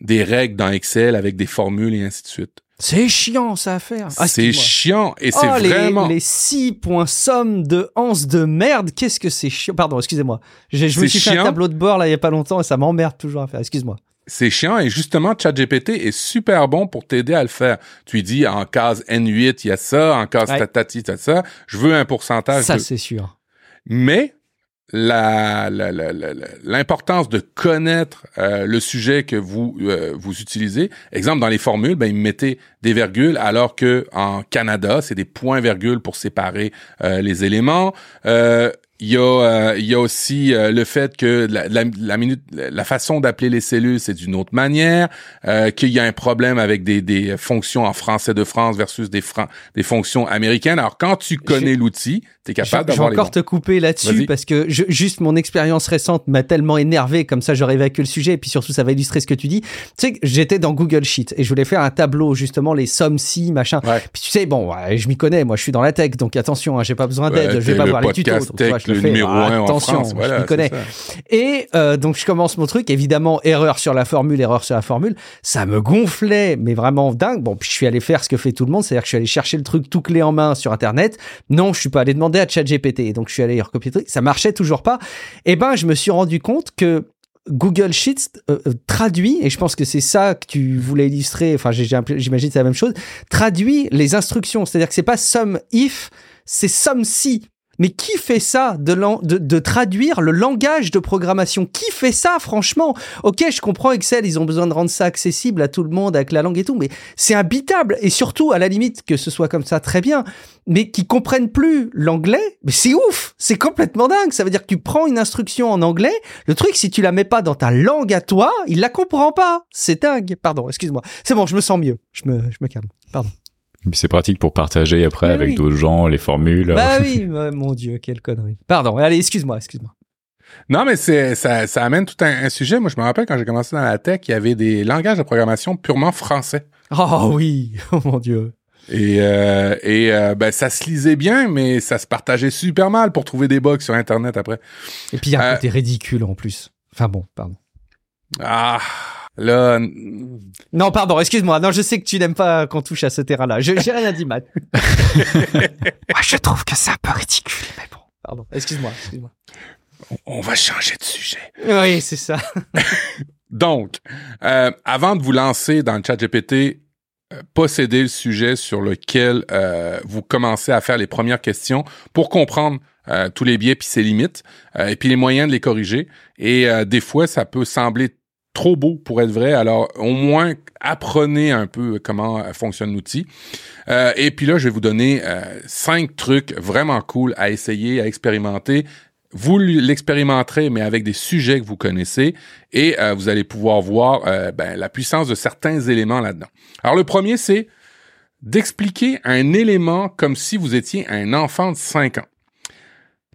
des règles dans Excel avec des formules et ainsi de suite. C'est chiant ça à faire. Ah, c'est chiant et c'est oh, vraiment les, six points sommes de anse de merde. Qu'est-ce que c'est chiant. Pardon, excusez-moi. Je, je me suis fait un tableau de bord là il y a pas longtemps et ça m'emmerde toujours à faire. Excuse-moi c'est chiant et justement ChatGPT est super bon pour t'aider à le faire. Tu lui dis en case N8 il y a ça, en case tatati il y a ça. Je veux un pourcentage. Ça c'est sûr. Mais l'importance de connaître euh, le sujet que vous euh, vous utilisez. Exemple dans les formules, ben ils mettaient des virgules alors que en Canada c'est des points virgules pour séparer euh, les éléments. Il y a, euh, il y a aussi euh, le fait que la, la, minute, la façon d'appeler les cellules, c'est d'une autre manière, euh, qu'il y a un problème avec des, des fonctions en français de France versus des, des fonctions américaines. Alors, quand tu connais l'outil, tu es capable d'avoir Je vais encore te couper là-dessus parce que je, juste mon expérience récente m'a tellement énervé, comme ça j'aurais évacué le sujet, et puis surtout ça va illustrer ce que tu dis. Tu sais, j'étais dans Google Sheet et je voulais faire un tableau, justement, les sommes si, machin. Puis tu sais, bon, je m'y connais, moi je suis dans la tech, donc attention, hein, j'ai pas besoin d'aide, je vais pas voir les tutos numéro un en France. Voilà, je connais. Et euh, donc je commence mon truc, évidemment erreur sur la formule, erreur sur la formule, ça me gonflait, mais vraiment dingue. Bon, puis je suis allé faire ce que fait tout le monde, c'est-à-dire que je suis allé chercher le truc tout clé en main sur internet. Non, je suis pas allé demander à ChatGPT, donc je suis allé recopier le truc, ça marchait toujours pas. Et eh ben je me suis rendu compte que Google Sheets euh, euh, traduit, et je pense que c'est ça que tu voulais illustrer, enfin j'imagine c'est la même chose, traduit les instructions. C'est-à-dire que c'est pas sum if, c'est sum si. Mais qui fait ça de, de, de, traduire le langage de programmation? Qui fait ça, franchement? Ok, je comprends Excel, ils ont besoin de rendre ça accessible à tout le monde avec la langue et tout, mais c'est imbitable. Et surtout, à la limite, que ce soit comme ça, très bien. Mais qui comprennent plus l'anglais, mais c'est ouf C'est complètement dingue Ça veut dire que tu prends une instruction en anglais, le truc, si tu la mets pas dans ta langue à toi, il la comprend pas C'est dingue Pardon, excuse-moi. C'est bon, je me sens mieux. Je me, je me calme. Pardon. C'est pratique pour partager après avec d'autres gens les formules. Bah [laughs] oui, mon Dieu, quelle connerie. Pardon, allez, excuse-moi, excuse-moi. Non, mais c'est ça, ça amène tout un, sujet. Moi, je me rappelle quand j'ai commencé dans la tech, il y avait des langages de programmation purement français. Oh oui, [laughs] oh mon Dieu. Et, euh, et euh, ben, ça se lisait bien, mais ça se partageait super mal pour trouver des bugs sur Internet après. Et puis il y a un euh, côté ridicule en plus. Enfin bon, pardon. Ah, là... Non, pardon, excuse-moi. Non, je sais que tu n'aimes pas qu'on touche à ce terrain-là. J'ai rien dit, Matt. [laughs] Moi, je trouve que c'est un peu ridicule, mais bon. Pardon, excuse-moi, excuse-moi. On va changer de sujet. Oui, c'est ça. [laughs] Donc, euh, avant de vous lancer dans le chat GPT, euh, possédez le sujet sur lequel euh, vous commencez à faire les premières questions pour comprendre euh, tous les biais puis ses limites euh, et puis les moyens de les corriger. Et des fois, ça peut sembler trop beau pour être vrai. Alors, au moins, apprenez un peu comment fonctionne l'outil. et puis là, je vais vous donner cinq trucs vraiment cool à essayer, à expérimenter vous l'expérimenterez, mais avec des sujets que vous connaissez, et euh, vous allez pouvoir voir euh, ben, la puissance de certains éléments là-dedans. Alors le premier, c'est d'expliquer un élément comme si vous étiez un enfant de 5 ans.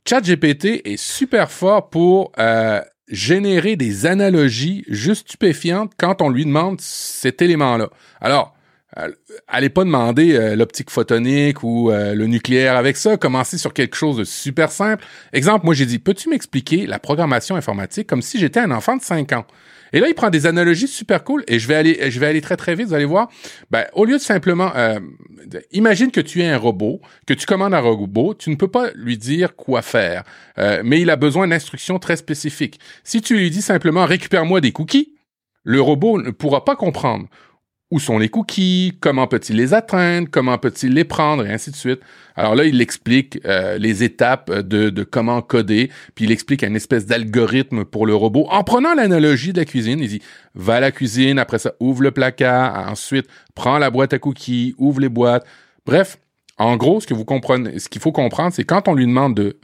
ChatGPT est super fort pour euh, générer des analogies juste stupéfiantes quand on lui demande cet élément-là. Alors, euh, allez pas demander euh, l'optique photonique ou euh, le nucléaire avec ça. Commencez sur quelque chose de super simple. Exemple, moi j'ai dit, peux-tu m'expliquer la programmation informatique comme si j'étais un enfant de 5 ans? Et là, il prend des analogies super cool et je vais aller, je vais aller très très vite. Vous allez voir. Ben, au lieu de simplement, imagine que tu es un robot, que tu commandes un robot, tu ne peux pas lui dire quoi faire, mais il a besoin d'instructions très spécifiques. Si tu lui dis simplement récupère-moi des cookies, le robot ne pourra pas comprendre où sont les cookies, comment peut-il les atteindre, comment peut-il les prendre, et ainsi de suite. Alors là, il explique euh, les étapes de, de, comment coder, puis il explique une espèce d'algorithme pour le robot. En prenant l'analogie de la cuisine, il dit, va à la cuisine, après ça, ouvre le placard, ensuite, prends la boîte à cookies, ouvre les boîtes. Bref, en gros, ce que vous comprenez, ce qu'il faut comprendre, c'est quand on lui demande de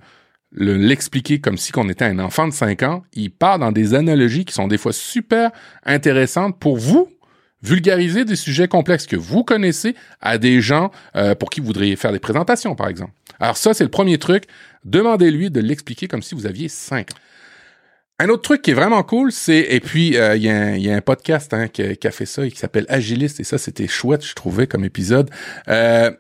l'expliquer comme si on était un enfant de 5 ans, il part dans des analogies qui sont des fois super intéressantes pour vous, vulgariser des sujets complexes que vous connaissez à des gens euh, pour qui vous voudriez faire des présentations, par exemple. Alors ça, c'est le premier truc. Demandez-lui de l'expliquer comme si vous aviez cinq. Un autre truc qui est vraiment cool, c'est et puis euh, il y, a un podcast hein, qui, a fait ça et qui s'appelle Agiliste et ça c'était chouette, je trouvais comme épisode. Euh,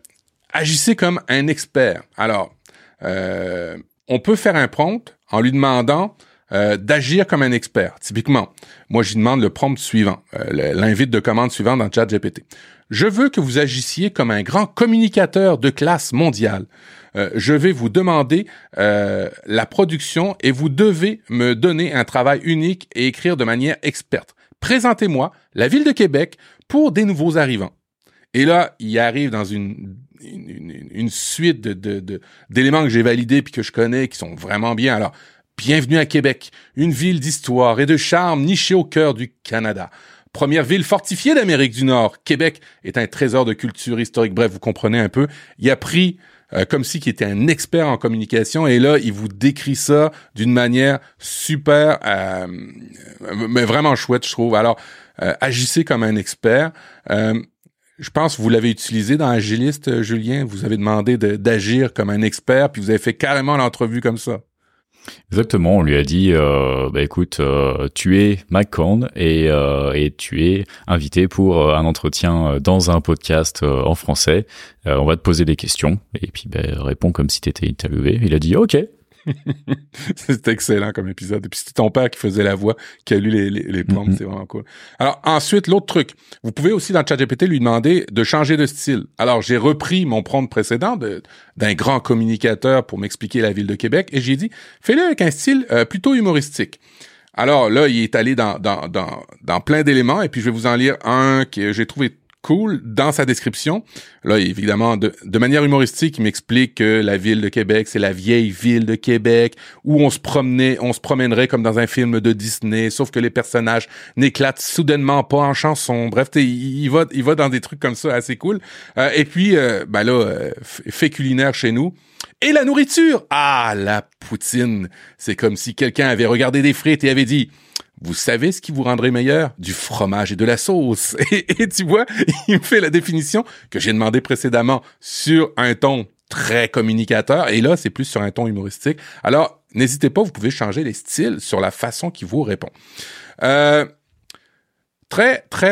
agissez comme un expert. Alors, on peut faire un prompt en lui demandant euh, d'agir comme un expert. Typiquement, moi, je demande le prompt suivant, euh, l'invite de commande suivant dans ChatGPT. Je veux que vous agissiez comme un grand communicateur de classe mondiale. Euh, je vais vous demander la production et vous devez me donner un travail unique et écrire de manière experte. Présentez-moi la ville de Québec pour des nouveaux arrivants. Et là, il arrive dans une, suite d'éléments que j'ai validés puis que je connais qui sont vraiment bien. Alors, Bienvenue à Québec, une ville d'histoire et de charme nichée au cœur du Canada. Première ville fortifiée d'Amérique du Nord, Québec est un trésor de culture historique. Bref, vous comprenez un peu. Il a pris euh, comme si qu'il était un expert en communication et là, il vous décrit ça d'une manière super, euh, mais vraiment chouette, je trouve. Alors, euh, agissez comme un expert. je pense que vous l'avez utilisé dans Agiliste, Julien. Vous avez demandé d'agir comme un expert, puis vous avez fait carrément l'entrevue comme ça. Exactement, on lui a dit, euh, bah écoute, euh, tu es Mike et, euh, et tu es invité pour un entretien dans un podcast en français. on va te poser des questions et puis bah, réponds comme si tu étais interviewé. Il a dit OK. [laughs] c'est excellent comme épisode. Et puis c'était ton père qui faisait la voix, qui a lu les, les, les mm-hmm. c'est vraiment cool. Alors ensuite, l'autre truc, vous pouvez aussi dans ChatGPT lui demander de changer de style. Alors j'ai repris mon prompt précédent d'un grand communicateur pour m'expliquer la ville de Québec et j'ai dit, fais-le avec un style euh, plutôt humoristique. Alors là, il est allé dans, dans, dans, dans plein d'éléments et puis je vais vous en lire un que j'ai trouvé cool dans sa description. Là, évidemment, de, de manière humoristique, il m'explique que la ville de Québec, c'est la vieille ville de Québec où on se promenait, on se promènerait comme dans un film de Disney, sauf que les personnages n'éclatent soudainement pas en chanson. Bref, il, va, il va dans des trucs comme ça assez cool. Euh, et puis, euh, ben là, euh, fait culinaire chez nous. Et la nourriture! Ah, la poutine! C'est comme si quelqu'un avait regardé des frites et avait dit vous savez ce qui vous rendrait meilleur? Du fromage et de la sauce. [laughs] Et, tu vois, [laughs] il me fait la définition que j'ai demandé précédemment sur un ton très communicateur. Et là, c'est plus sur un ton humoristique. Alors, n'hésitez pas, vous pouvez changer les styles sur la façon qui vous répond. Euh, Très, très,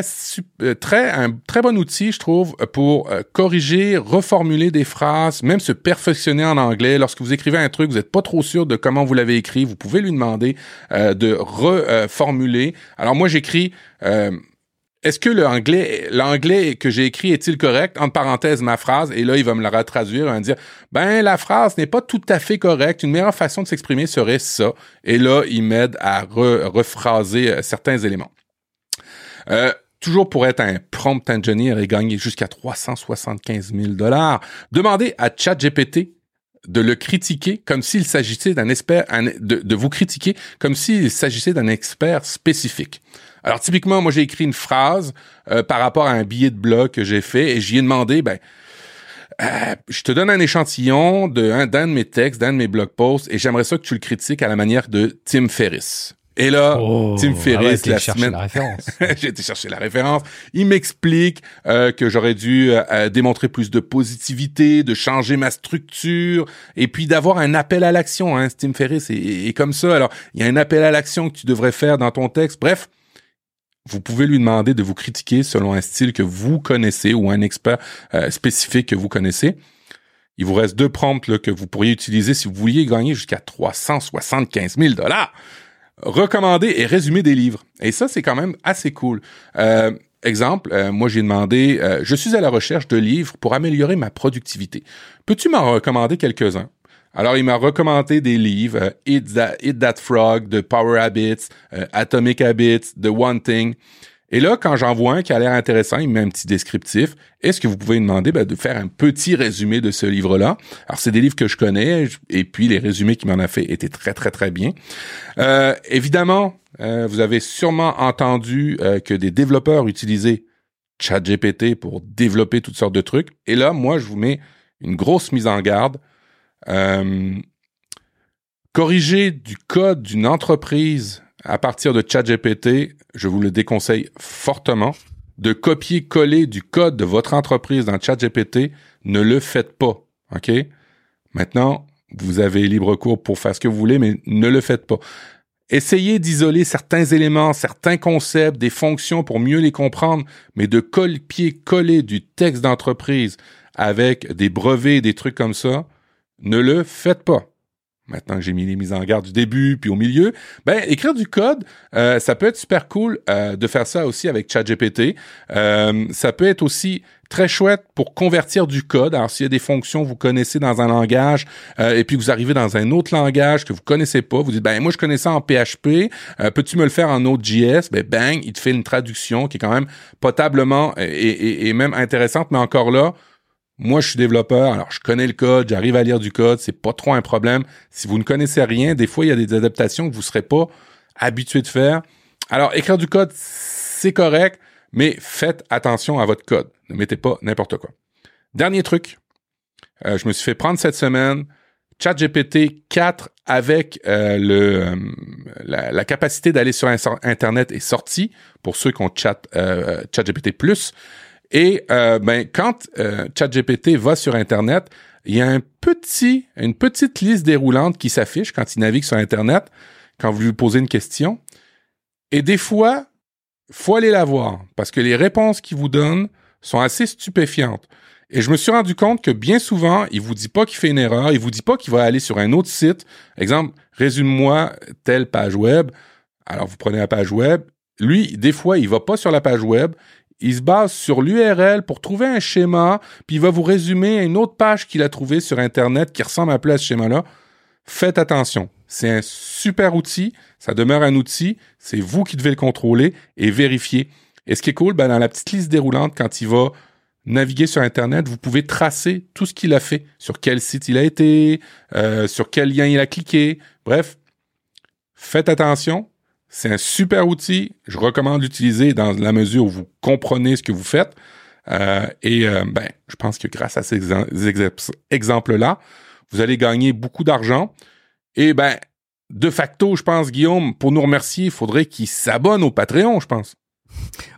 euh, très, un très bon outil, je trouve, pour euh, corriger, reformuler des phrases, même se perfectionner en anglais. Lorsque vous écrivez un truc, vous n'êtes pas trop sûr de comment vous l'avez écrit, vous pouvez lui demander euh, de reformuler. Alors moi, j'écris est-ce que l'anglais, l'anglais que j'ai écrit est-il correct? Entre parenthèses, ma phrase, et là, il va me la retraduire et me dire, ben, la phrase n'est pas tout à fait correcte. Une meilleure façon de s'exprimer serait ça. Et là, il m'aide à rephraser euh, certains éléments. Euh, toujours pour être un prompt engineer et gagner jusqu'à 375 000 dollars, demandez à ChatGPT de le critiquer comme s'il s'agissait d'un expert, de, de vous critiquer comme s'il s'agissait d'un expert spécifique. Alors typiquement, moi j'ai écrit une phrase euh, par rapport à un billet de blog que j'ai fait et j'y ai demandé, ben, euh, je te donne un échantillon de d'un de mes textes, d'un de mes blog posts et j'aimerais ça que tu le critiques à la manière de Tim Ferriss. Et là, oh, Tim ah Ferriss, la semaine, la référence. [laughs] j'ai été chercher la référence. Il m'explique euh, que j'aurais dû euh, démontrer plus de positivité, de changer ma structure, et puis d'avoir un appel à l'action. Hein, Tim Ferriss est, comme ça. Alors, il y a un appel à l'action que tu devrais faire dans ton texte. Bref, vous pouvez lui demander de vous critiquer selon un style que vous connaissez ou un expert euh, spécifique que vous connaissez. Il vous reste deux prompts que vous pourriez utiliser si vous vouliez gagner jusqu'à 375 000 dollars. Recommander et résumer des livres. Et ça, c'est quand même assez cool. Euh, exemple, euh, moi j'ai demandé, je suis à la recherche de livres pour améliorer ma productivité. Peux-tu m'en recommander quelques-uns? Alors, il m'a recommandé des livres, euh, That, Frog, The Power Habits, euh, Atomic Habits, The One Thing. Et là, quand j'en vois un qui a l'air intéressant, il met un petit descriptif. Est-ce que vous pouvez me demander ben, de faire un petit résumé de ce livre-là? Alors, c'est des livres que je connais, et puis les résumés qu'il m'en a fait étaient très, très, très bien. Euh, évidemment, vous avez sûrement entendu que des développeurs utilisaient ChatGPT pour développer toutes sortes de trucs. Et là, moi, je vous mets une grosse mise en garde. Euh, corriger du code d'une entreprise à partir de ChatGPT, je vous le déconseille fortement. De copier-coller du code de votre entreprise dans ChatGPT, ne le faites pas. OK? Maintenant, vous avez libre cours pour faire ce que vous voulez, mais ne le faites pas. Essayez d'isoler certains éléments, certains concepts, des fonctions pour mieux les comprendre, mais de copier-coller du texte d'entreprise avec des brevets, des trucs comme ça, ne le faites pas. Maintenant que j'ai mis les mises en garde du début puis au milieu, ben écrire du code, euh, ça peut être super cool euh, de faire ça aussi avec ChatGPT. Euh, ça peut être aussi très chouette pour convertir du code. Alors s'il y a des fonctions que vous connaissez dans un langage et puis vous arrivez dans un autre langage que vous connaissez pas, vous dites ben moi je connais ça en PHP, peux-tu me le faire en Node.js Ben bang, il te fait une traduction qui est quand même potablement et même intéressante, mais encore là moi, je suis développeur, alors je connais le code, j'arrive à lire du code, c'est pas trop un problème. Si vous ne connaissez rien, des fois, il y a des adaptations que vous serez pas habitué de faire. Alors, écrire du code, c'est correct, mais faites attention à votre code. Ne mettez pas n'importe quoi. Dernier truc, euh, je me suis fait prendre cette semaine ChatGPT 4 avec euh, le, euh, la, capacité d'aller sur Internet est sorti pour ceux qui ont chat, ChatGPT Plus. Et euh, ben, quand euh, ChatGPT va sur Internet, il y a un petit, une petite liste déroulante qui s'affiche quand il navigue sur Internet, quand vous lui posez une question. Et des fois, faut aller la voir parce que les réponses qu'il vous donne sont assez stupéfiantes. Et je me suis rendu compte que bien souvent, il vous dit pas qu'il fait une erreur, il vous dit pas qu'il va aller sur un autre site. Exemple, résume-moi telle page web. Alors vous prenez la page web. Lui, des fois, il va pas sur la page web, il se base sur l'URL pour trouver un schéma, puis il va vous résumer une autre page qu'il a trouvée sur Internet qui ressemble un peu à ce schéma-là. Faites attention. C'est un super outil. Ça demeure un outil. C'est vous qui devez le contrôler et vérifier. Et ce qui est cool, ben, dans la petite liste déroulante, quand il va naviguer sur Internet, vous pouvez tracer tout ce qu'il a fait, sur quel site il a été, euh, sur quel lien il a cliqué. Bref, faites attention. C'est un super outil. Je recommande l'utiliser dans la mesure où vous comprenez ce que vous faites. Euh, et euh, ben, je pense que grâce à ces exemples-là, vous allez gagner beaucoup d'argent. Et ben, de facto, je pense, Guillaume, pour nous remercier, il faudrait qu'il s'abonne au Patreon, je pense.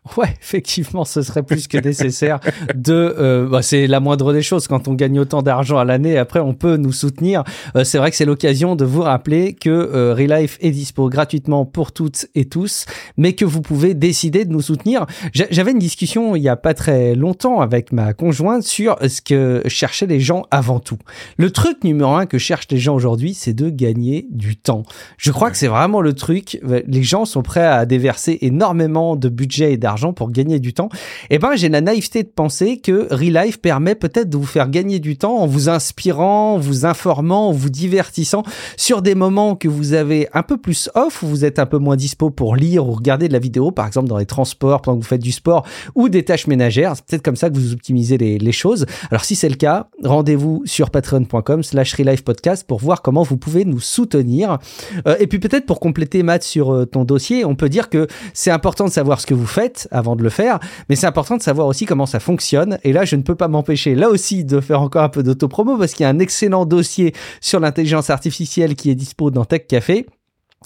[laughs] Ouais, effectivement, ce serait plus que nécessaire de. Euh, bah, c'est la moindre des choses quand on gagne autant d'argent à l'année. Après, on peut nous soutenir. Euh, c'est vrai que c'est l'occasion de vous rappeler que euh, Relife est dispo gratuitement pour toutes et tous, mais que vous pouvez décider de nous soutenir. J'avais une discussion il y a pas très longtemps avec ma conjointe sur ce que cherchaient les gens avant tout. Le truc numéro un que cherchent les gens aujourd'hui, c'est de gagner du temps. Je crois que c'est vraiment le truc. Les gens sont prêts à déverser énormément de budget et d'argent pour gagner du temps, eh ben j'ai la naïveté de penser que Relife permet peut-être de vous faire gagner du temps en vous inspirant, vous informant, vous divertissant sur des moments que vous avez un peu plus off, où vous êtes un peu moins dispo pour lire ou regarder de la vidéo, par exemple dans les transports, pendant que vous faites du sport ou des tâches ménagères. C'est peut-être comme ça que vous optimisez les, choses. Alors si c'est le cas, rendez-vous sur patreon.com slash Podcast pour voir comment vous pouvez nous soutenir. Euh, et puis peut-être pour compléter Matt sur euh, ton dossier, on peut dire que c'est important de savoir ce que vous faites avant de le faire, mais c'est important de savoir aussi comment ça fonctionne. Et là, je ne peux pas m'empêcher là aussi de faire encore un peu d'autopromo parce qu'il y a un excellent dossier sur l'intelligence artificielle qui est dispo dans Tech Café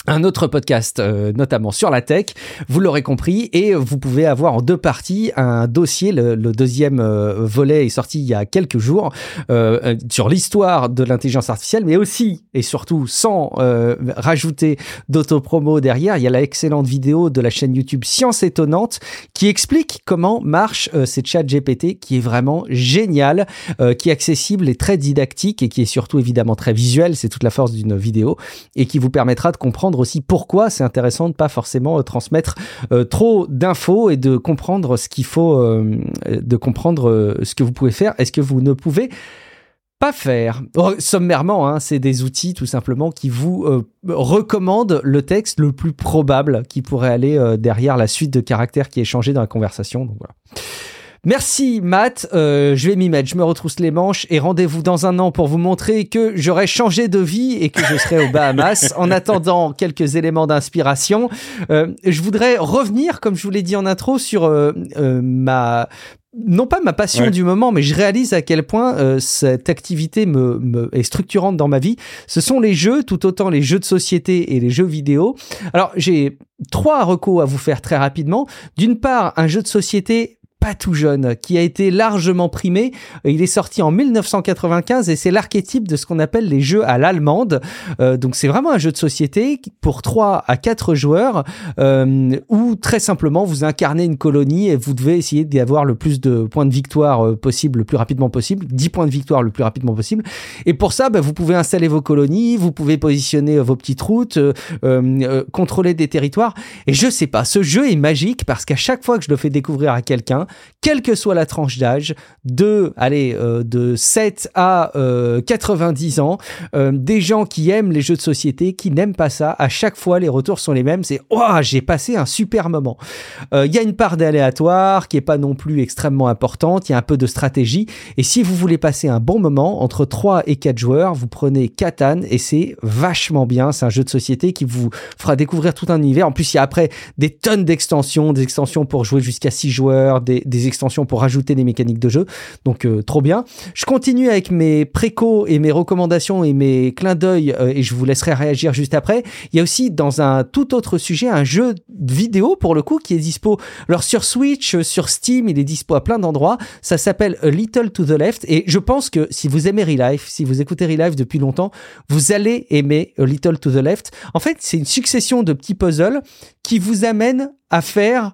un autre podcast, euh, notamment sur la tech, vous l'aurez compris, et vous pouvez avoir en deux parties un dossier. Le, deuxième euh, volet est sorti il y a quelques jours euh, sur l'histoire de l'intelligence artificielle, mais aussi et surtout sans rajouter d'autopromo derrière, il y a la excellente vidéo de la chaîne YouTube Science étonnante qui explique comment marche ces chats GPT, qui est vraiment génial, qui est accessible et très didactique et qui est surtout évidemment très visuel. C'est toute la force d'une vidéo et qui vous permettra de comprendre aussi pourquoi c'est intéressant de pas forcément euh, transmettre euh, trop d'infos et de comprendre ce qu'il faut, euh, de comprendre ce que vous pouvez faire et ce que vous ne pouvez pas faire. Oh, sommairement, hein, c'est des outils tout simplement qui vous recommandent le texte le plus probable qui pourrait aller derrière la suite de caractères qui est changé dans la conversation. Donc voilà. Merci Matt, euh, je vais m'y mettre, je me retrousse les manches et rendez-vous dans un an pour vous montrer que j'aurai changé de vie et que je serai aux Bahamas. [laughs] en attendant quelques éléments d'inspiration, euh, je voudrais revenir, comme je vous l'ai dit en intro, sur euh, ma non pas ma passion du moment, mais je réalise à quel point cette activité me, me, est structurante dans ma vie. Ce sont les jeux, tout autant les jeux de société et les jeux vidéo. Alors j'ai trois recos à vous faire très rapidement. D'une part, un jeu de société pas tout jeune, qui a été largement primé. Il est sorti en 1995 et c'est l'archétype de ce qu'on appelle les jeux à l'allemande. Euh, donc c'est vraiment un jeu de société pour 3 à 4 joueurs euh, où très simplement vous incarnez une colonie et vous devez essayer d'y avoir le plus de points de victoire euh, possible le plus rapidement possible, 10 points de victoire le plus rapidement possible. Et pour ça, bah, vous pouvez installer vos colonies, vous pouvez positionner vos petites routes, contrôler des territoires. Et je sais pas, ce jeu est magique parce qu'à chaque fois que je le fais découvrir à quelqu'un, quelle que soit la tranche d'âge, de, euh, de 7 à 90 euh, ans, euh, des gens qui aiment les jeux de société, qui n'aiment pas ça, à chaque fois les retours sont les mêmes, c'est « Oh, j'ai passé un super moment !» Il y a une part d'aléatoire qui est pas non plus extrêmement importante, il y a un peu de stratégie, et si vous voulez passer un bon moment, entre 3 et 4 joueurs, vous prenez Catan, et c'est vachement bien, c'est un jeu de société qui vous fera découvrir tout un univers, en plus il y a après des tonnes d'extensions, des extensions pour jouer jusqu'à 6 joueurs, des des, extensions pour rajouter des mécaniques de jeu. Donc euh, trop bien. Je continue avec mes précos et mes recommandations et mes clins d'œil euh, et je vous laisserai réagir juste après. Il y a aussi dans un tout autre sujet un jeu vidéo pour le coup qui est dispo. Alors sur Switch, sur Steam, il est dispo à plein d'endroits. Ça s'appelle A Little to the Left et je pense que si vous aimez Relife, si vous écoutez Relife depuis longtemps, vous allez aimer A Little to the Left. En fait, c'est une succession de petits puzzles qui vous amènent à faire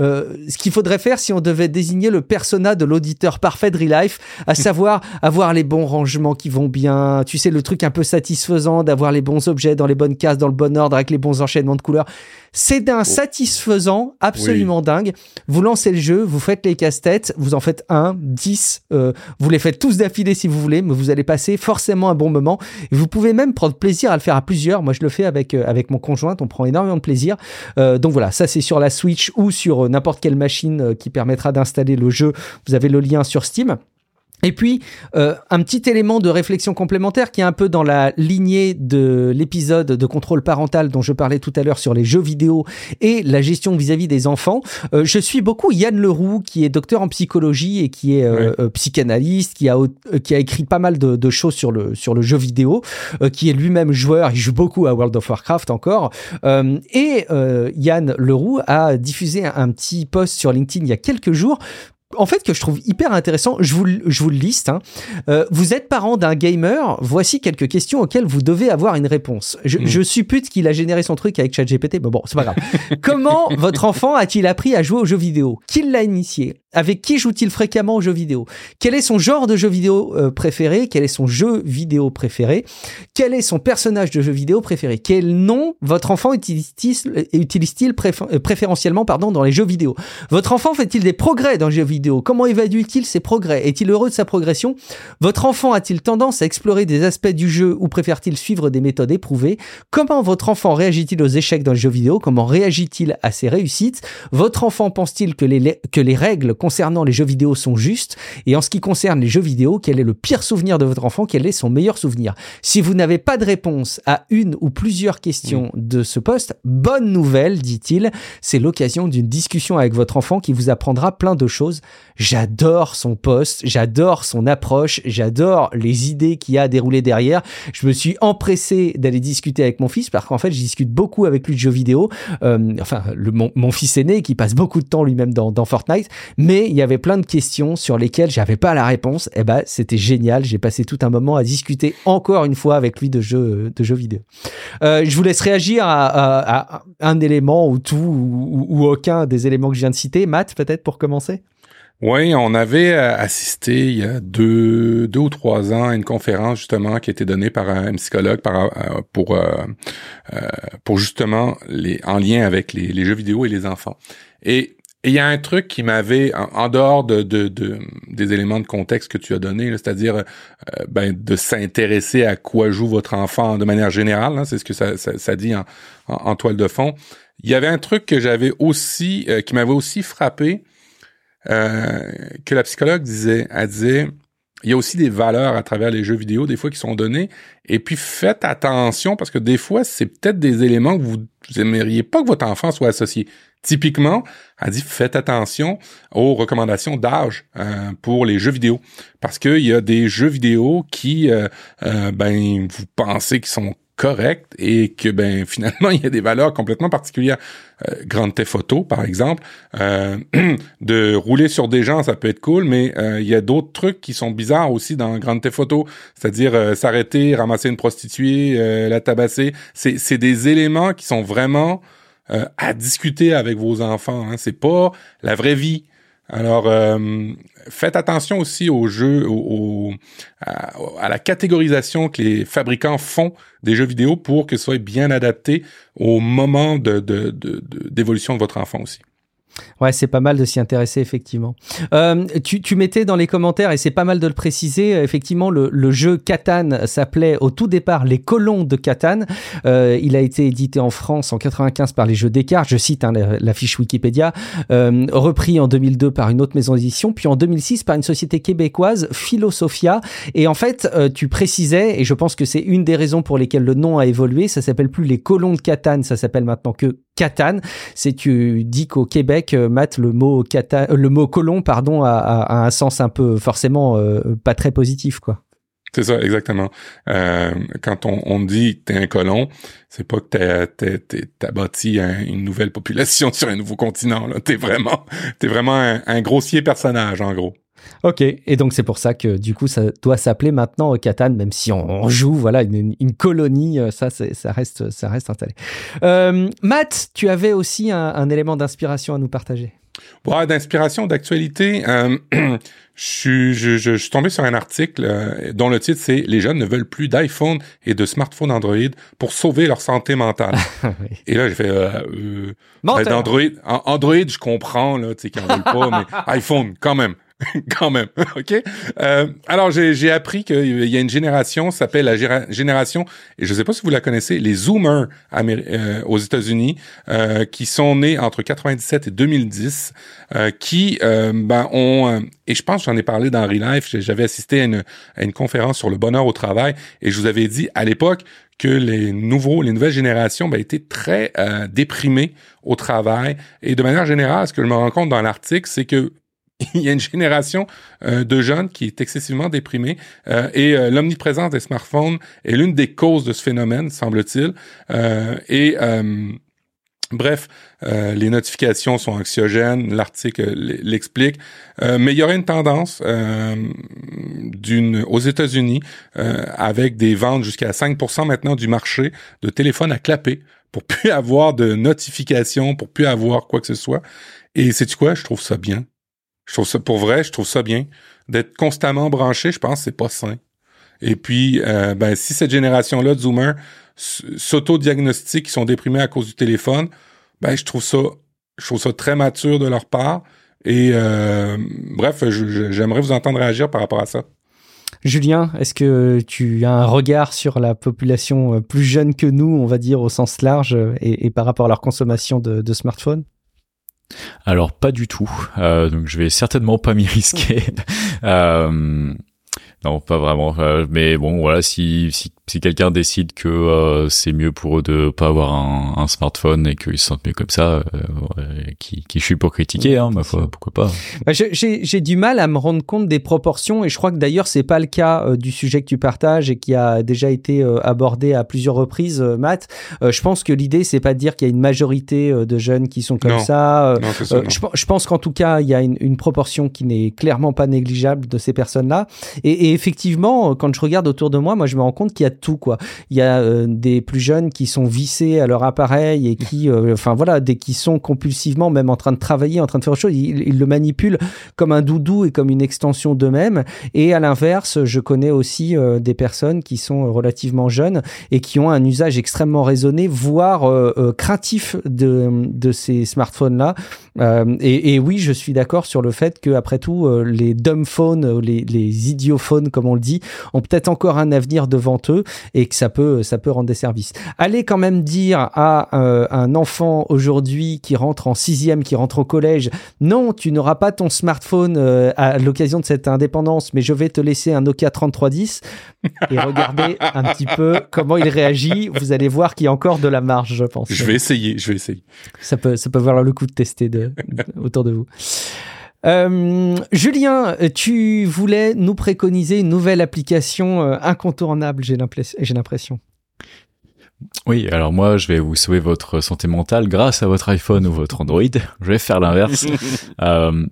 euh, ce qu'il faudrait faire si on devait désigner le persona de l'auditeur parfait de Relife, à [laughs] savoir avoir les bons rangements qui vont bien, tu sais, le truc un peu satisfaisant d'avoir les bons objets dans les bonnes cases, dans le bon ordre, avec les bons enchaînements de couleurs. C'est d'un oh. satisfaisant absolument dingue. Vous lancez le jeu, vous faites les casse-têtes, vous en faites un, dix, euh, vous les faites tous d'affilée si vous voulez, mais vous allez passer forcément un bon moment. Vous pouvez même prendre plaisir à le faire à plusieurs. Moi, je le fais avec euh, avec mon conjoint, on prend énormément de plaisir. Euh, donc voilà, ça c'est sur la Switch ou sur n'importe quelle machine qui permettra d'installer le jeu. Vous avez le lien sur Steam. Et puis, euh, un petit élément de réflexion complémentaire qui est un peu dans la lignée de l'épisode de contrôle parental dont je parlais tout à l'heure sur les jeux vidéo et la gestion vis-à-vis des enfants. Euh, je suis beaucoup Yann Leroux, qui est docteur en psychologie et qui est euh, euh psychanalyste, qui a, euh, qui a écrit pas mal de, de, choses sur le, sur le jeu vidéo, qui est lui-même joueur, il joue beaucoup à World of Warcraft encore. et Yann Leroux a diffusé un, un petit post sur LinkedIn il y a quelques jours en fait que je trouve hyper intéressant. Je vous, je vous le liste. Hein. Euh, vous êtes parent d'un gamer. Voici quelques questions auxquelles vous devez avoir une réponse. Je, mm. je suppute qu'il a généré son truc avec ChatGPT, mais bon, c'est pas grave. [laughs] Comment votre enfant a-t-il appris à jouer aux jeux vidéo? Qui l'a initié? Avec qui joue-t-il fréquemment aux jeux vidéo? Quel est son genre de jeu vidéo euh, préféré? Quel est son jeu vidéo préféré? Quel est son personnage de jeu vidéo préféré? Quel nom votre enfant utilise-t-il utilise euh, préférentiellement pardon, dans les jeux vidéo? Votre enfant fait-il des progrès dans les jeux vidéo? Comment évalue-t-il ses progrès? Est-il heureux de sa progression? Votre enfant a-t-il tendance à explorer des aspects du jeu ou préfère-t-il suivre des méthodes éprouvées? Comment votre enfant réagit-il aux échecs dans les jeux vidéo? Comment réagit-il à ses réussites? Votre enfant pense-t-il que les règles concernant les jeux vidéo sont justes Et en ce qui concerne les jeux vidéo, quel est le pire souvenir de votre enfant? Quel est son meilleur souvenir? Si vous n'avez pas de réponse à une ou plusieurs questions de ce poste, bonne nouvelle, dit-il, c'est l'occasion d'une discussion avec votre enfant qui vous apprendra plein de choses. J'adore son poste, j'adore son approche, j'adore les idées qu'il y a déroulées derrière. Je me suis empressé d'aller discuter avec mon fils parce qu'en fait, je discute beaucoup avec lui de jeux vidéo. Euh, enfin, le, mon, mon, fils aîné qui passe beaucoup de temps lui-même dans, dans Fortnite, mais mais il y avait plein de questions sur lesquelles j'avais pas la réponse. Et eh ben, c'était génial. J'ai passé tout un moment à discuter encore une fois avec lui de jeux, de jeux vidéo. Euh, je vous laisse réagir à, un élément ou tout ou, aucun des éléments que je viens de citer. Matt, peut-être pour commencer? Oui, on avait euh, assisté il y a deux, ou trois ans à une conférence justement qui a été donnée par un psychologue euh, pour, pour justement en lien avec les jeux vidéo et les enfants. Et et il y a un truc qui m'avait, en, dehors de, de, de, des éléments de contexte que tu as donné, c'est-à-dire euh, ben, de s'intéresser à quoi joue votre enfant de manière générale, hein, c'est ce que ça, dit en, en, toile de fond. Il y avait un truc que j'avais aussi, euh, qui m'avait aussi frappé, euh, que la psychologue disait. Elle disait, il y a aussi des valeurs à travers les jeux vidéo, des fois, qui sont données. Et puis, faites attention, parce que des fois, c'est peut-être des éléments que vous, vous aimeriez pas que votre enfant soit associé. Typiquement, elle dit faites attention aux recommandations d'âge euh, pour les jeux vidéo parce qu'il y a des jeux vidéo qui euh, euh, ben vous pensez qu'ils sont corrects et que ben [laughs] finalement il y a des valeurs complètement particulières. Euh, Grande Theft Photo par exemple, euh, [clears throat] de rouler sur des gens ça peut être cool, mais il y a d'autres trucs qui sont bizarres aussi dans Grande Theft Photo, c'est-à-dire s'arrêter, ramasser une prostituée, la tabasser. C'est c'est des éléments qui sont vraiment euh, à discuter avec vos enfants. Hein. C'est pas la vraie vie. Alors, euh, faites attention aussi aux jeux, au, à, à, la catégorisation que les fabricants font des jeux vidéo pour que ce soit bien adapté au moment de, de, d'évolution de votre enfant aussi. Ouais, c'est pas mal de s'y intéresser, effectivement. Euh, tu, tu, mettais dans les commentaires, et c'est pas mal de le préciser, effectivement, le, le jeu Catan s'appelait au tout départ Les Colons de Catan. Euh, il a été édité en France en 95 par les Jeux Descartes, je cite hein, la, la, fiche Wikipédia, euh, repris en 2002 par une autre maison d'édition, puis en 2006 par une société québécoise, Philosophia. Et en fait, euh, tu précisais, et je pense que c'est une des raisons pour lesquelles le nom a évolué, ça s'appelle plus Les Colons de Catan, ça s'appelle maintenant que Catan. C'est tu dis qu'au Québec, euh, Matt, le mot Catan, euh, le mot colon, pardon, a, a, un sens un peu forcément euh, pas très positif, quoi. C'est ça, exactement. Euh, quand on, on dit que t'es un colon, c'est pas que t'as, bâti une nouvelle population [laughs] sur un nouveau continent. Là. T'es vraiment, t'es vraiment un, un grossier personnage, en gros. Ok, et donc c'est pour ça que du coup ça doit s'appeler maintenant Catan, même si on, joue voilà une, une colonie, euh, ça ça reste ça reste installé. Euh, Matt, tu avais aussi un, un élément d'inspiration à nous partager. Ouais, d'inspiration, d'actualité. Euh, [clears throat] je, suis, je, je, je, suis tombé sur un article euh, dont le titre c'est Les jeunes ne veulent plus d'iPhone et de smartphone Android pour sauver leur santé mentale. [laughs] oui. Et là, j'ai fait euh, euh, ben, Android, Android, je comprends là, tu sais qu'ils en veulent pas, [laughs] mais iPhone quand même. [laughs] quand même, [laughs] ok. Euh, alors j'ai appris qu'il y a une génération s'appelle la génération et je sais pas si vous la connaissez, les Zoomers euh, aux États-Unis, euh, qui sont nés entre 97 et 2010, euh, qui ben ont et je pense j'en ai parlé dans Relife, j'avais assisté à une, à une conférence sur le bonheur au travail et je vous avais dit à l'époque que les nouveaux, les nouvelles générations ben, étaient très déprimées au travail et de manière générale, ce que je me rends compte dans l'article, c'est que [laughs] il y a une génération euh, de jeunes qui est excessivement déprimée euh, et euh, l'omniprésence des smartphones est l'une des causes de ce phénomène, semble-t-il. et Bref, les notifications sont anxiogènes, l'article l'explique, mais il y aurait une tendance d'une aux États-Unis avec des ventes jusqu'à 5% maintenant du marché de téléphones à clapper pour [laughs] plus avoir de notifications, pour plus avoir quoi que ce soit. Et c'est quoi, je trouve ça bien. Je trouve ça, pour vrai, je trouve ça bien. D'être constamment branché, je pense c'est pas sain. Et puis, euh, ben, si cette génération-là de Zoomers s'auto-diagnostiquent, qui sont déprimés à cause du téléphone, ben, je trouve ça, je trouve très mature de leur part. Et euh, bref, j'aimerais vous entendre réagir par rapport à ça. Julien, est-ce que tu as un regard sur la population euh, plus jeune que nous, on va dire au sens large, et, par rapport à leur consommation de, de smartphones? Alors pas du tout, euh, donc je vais certainement pas m'y [laughs] risquer. euh, non, pas vraiment. Euh, mais bon, voilà, si, si, si quelqu'un décide que euh, c'est mieux pour eux de pas avoir un, un smartphone et qu'ils se sentent mieux comme ça, euh, qui, qui je suis pour critiquer, hein, ma foi, pourquoi pas. Bah, j'ai du mal à me rendre compte des proportions et je crois que d'ailleurs c'est pas le cas euh, du sujet que tu partages et qui a déjà été abordé à plusieurs reprises, Matt. je pense que l'idée c'est pas de dire qu'il y a une majorité de jeunes qui sont comme ça. ça je, je, pense qu'en tout cas il y a une, une proportion qui n'est clairement pas négligeable de ces personnes-là et, et effectivement, quand je regarde autour de moi, moi, je me rends compte qu'il y a tout, quoi. Il y a euh, des plus jeunes qui sont vissés à leur appareil et qui, euh, enfin voilà, des qui sont compulsivement même en train de travailler, en train de faire autre chose. Ils, le manipulent comme un doudou et comme une extension d'eux-mêmes. Et à l'inverse, je connais aussi euh, des personnes qui sont relativement jeunes et qui ont un usage extrêmement raisonné, voire craintif de, ces smartphones-là. Et, et, oui, je suis d'accord sur le fait que après tout, les dumb phones, les, les idiophones comme on le dit, ont peut-être encore un avenir devant eux et que ça peut, ça peut rendre des services. Allez quand même dire à euh, un enfant aujourd'hui qui rentre en sixième, qui rentre au collège, non, tu n'auras pas ton smartphone euh, à l'occasion de cette indépendance, mais je vais te laisser un Nokia 3310 et regardez [laughs] un petit peu comment il réagit. Vous allez voir qu'il y a encore de la marge, je pense. Je vais essayer, je vais essayer. Ça peut, ça peut valoir le coup de tester de, autour de vous. Euh, Julien, tu voulais nous préconiser une nouvelle application euh, incontournable, j'ai l'impression. Oui, alors moi, je vais vous sauver votre santé mentale grâce à votre iPhone ou votre Android. Je vais faire l'inverse. [laughs] euh,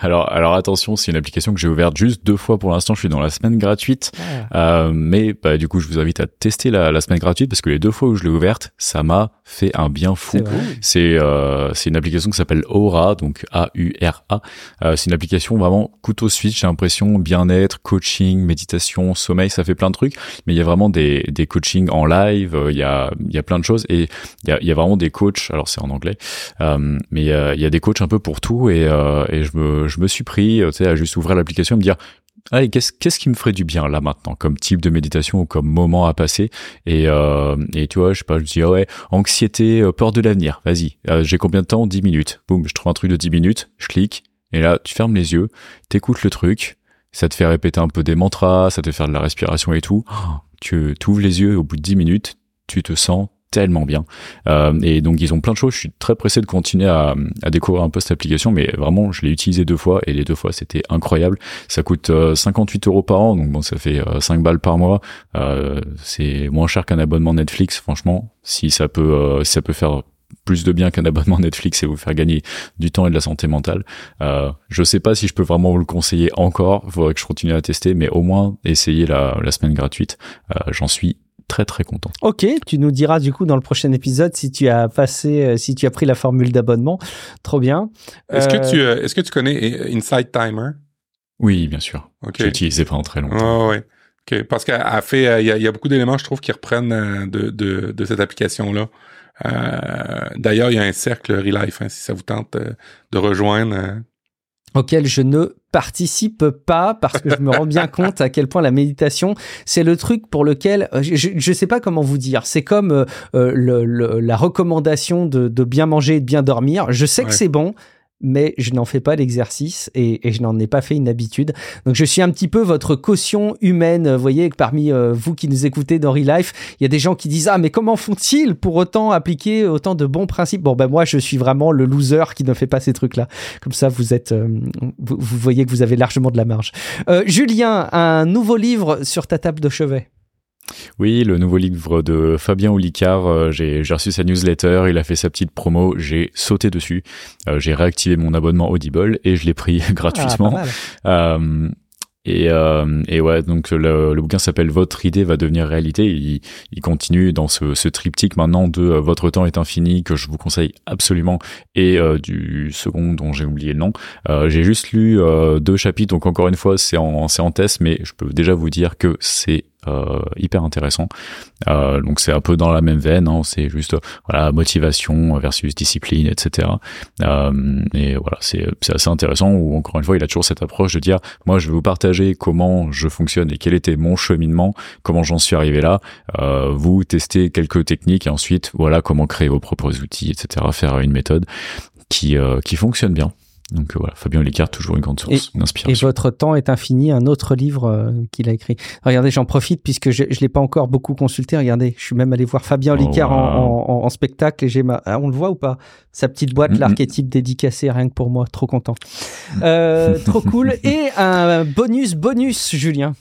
alors, alors attention, c'est une application que j'ai ouverte juste deux fois pour l'instant. Je suis dans la semaine gratuite, ah. euh, mais bah, du coup, je vous invite à tester la, la semaine gratuite parce que les deux fois où je l'ai ouverte, ça m'a fait un bien fou. C'est euh, c'est une application qui s'appelle Aura, donc A U R A. Euh, c'est une application vraiment couteau suisse. J'ai l'impression bien-être, coaching, méditation, sommeil, ça fait plein de trucs. Mais il y a vraiment des des coachings en live. Euh, il y a il y a plein de choses et il y a y a vraiment des coachs. Alors c'est en anglais, euh, mais il y a, il y a des coachs un peu pour tout et euh, et je me je me suis pris, tu sais, à juste ouvrir l'application et me dire, allez, qu'est-ce, qu'est-ce qui me ferait du bien là maintenant, comme type de méditation ou comme moment à passer Et, euh, et tu vois, je sais pas, je dis, ouais, anxiété, euh, peur de l'avenir, vas-y, euh, j'ai combien de temps? 10 minutes. Boum, je trouve un truc de 10 minutes, je clique, et là, tu fermes les yeux, t'écoutes le truc, ça te fait répéter un peu des mantras, ça te fait faire de la respiration et tout. Tu ouvres les yeux, au bout de 10 minutes, tu te sens tellement bien. Euh, et donc ils ont plein de choses. Je suis très pressé de continuer à, à découvrir un peu cette application, mais vraiment je l'ai utilisé deux fois et les deux fois c'était incroyable. Ça coûte 58 euh, euros par an, donc bon ça fait 5 euh, balles par mois. Euh, c'est moins cher qu'un abonnement Netflix, franchement. Si ça peut, si ça peut faire plus de bien qu'un [laughs] abonnement Netflix et vous faire gagner du temps et de la santé mentale. Euh, je sais pas si je peux vraiment vous le conseiller encore. Faudrait que je continue à tester, mais au moins essayer la, la semaine gratuite. Euh, J'en suis très très content. Ok, tu nous diras du coup dans le prochain épisode si tu as passé, euh, si tu as pris la formule d'abonnement. Trop bien. Est-ce que tu, euh, est-ce que tu connais Insight Timer? Oui, bien sûr. J'ai utilisé pendant très longtemps. Oh, ouais. Ok, parce qu'elle a fait, euh, il y a, beaucoup d'éléments, je trouve, qui reprennent de, de, de cette application-là. D'ailleurs, il y a un cercle Relife, hein, si ça vous tente de rejoindre. Auquel je ne participe pas parce que je me rends bien compte à quel point la méditation c'est le truc pour lequel euh, je ne sais pas comment vous dire. C'est comme euh, le, la recommandation de, de, bien manger et de bien dormir. Je sais que c'est bon mais je n'en fais pas l'exercice et, je n'en ai pas fait une habitude. Donc je suis un petit peu votre caution humaine. Vous voyez que parmi euh, vous qui nous écoutez dans Real Life, il y a des gens qui disent ah mais comment font-ils pour autant appliquer autant de bons principes? Bon ben moi je suis vraiment le loser qui ne fait pas ces trucs-là. Comme ça vous êtes, euh, vous, voyez que vous avez largement de la marge. Euh, Julien, un nouveau livre sur ta table de chevet. Oui, le nouveau livre de Fabien Olicard, euh, j'ai reçu sa newsletter, il a fait sa petite promo, j'ai sauté dessus, euh, j'ai réactivé mon abonnement Audible et je l'ai pris [laughs] gratuitement. Ah, et, euh, et ouais, donc le, le bouquin s'appelle Votre idée va devenir réalité. Il, il continue dans ce, ce, triptyque maintenant de euh, Votre temps est infini que je vous conseille absolument et euh, du second dont j'ai oublié le nom. Euh, j'ai juste lu euh, deux chapitres, donc encore une fois c'est en, c'est en test, mais je peux déjà vous dire que c'est euh, hyper intéressant. Euh, donc c'est un peu dans la même veine, hein, c'est juste voilà motivation versus discipline, etc. Euh, et voilà, c'est assez intéressant. Ou encore une fois, il a toujours cette approche de dire moi je vais vous partager comment je fonctionne et quel était mon cheminement, comment j'en suis arrivé là. Euh, vous testez quelques techniques et ensuite voilà comment créer vos propres outils, etc. Faire une méthode qui euh, qui fonctionne bien. Donc euh, voilà, Fabien Olicard, toujours une grande source d'inspiration. Et votre temps est infini, un autre livre euh, qu'il a écrit. Regardez, j'en profite puisque je ne l'ai pas encore beaucoup consulté. Regardez, je suis même allé voir Fabien Olicard oh, en, spectacle et j'ai ma... Ah, on le voit ou pas? Sa petite boîte, l'archétype dédicacé, rien que pour moi, trop content. Euh, trop cool. [laughs] Et un bonus, bonus, Julien.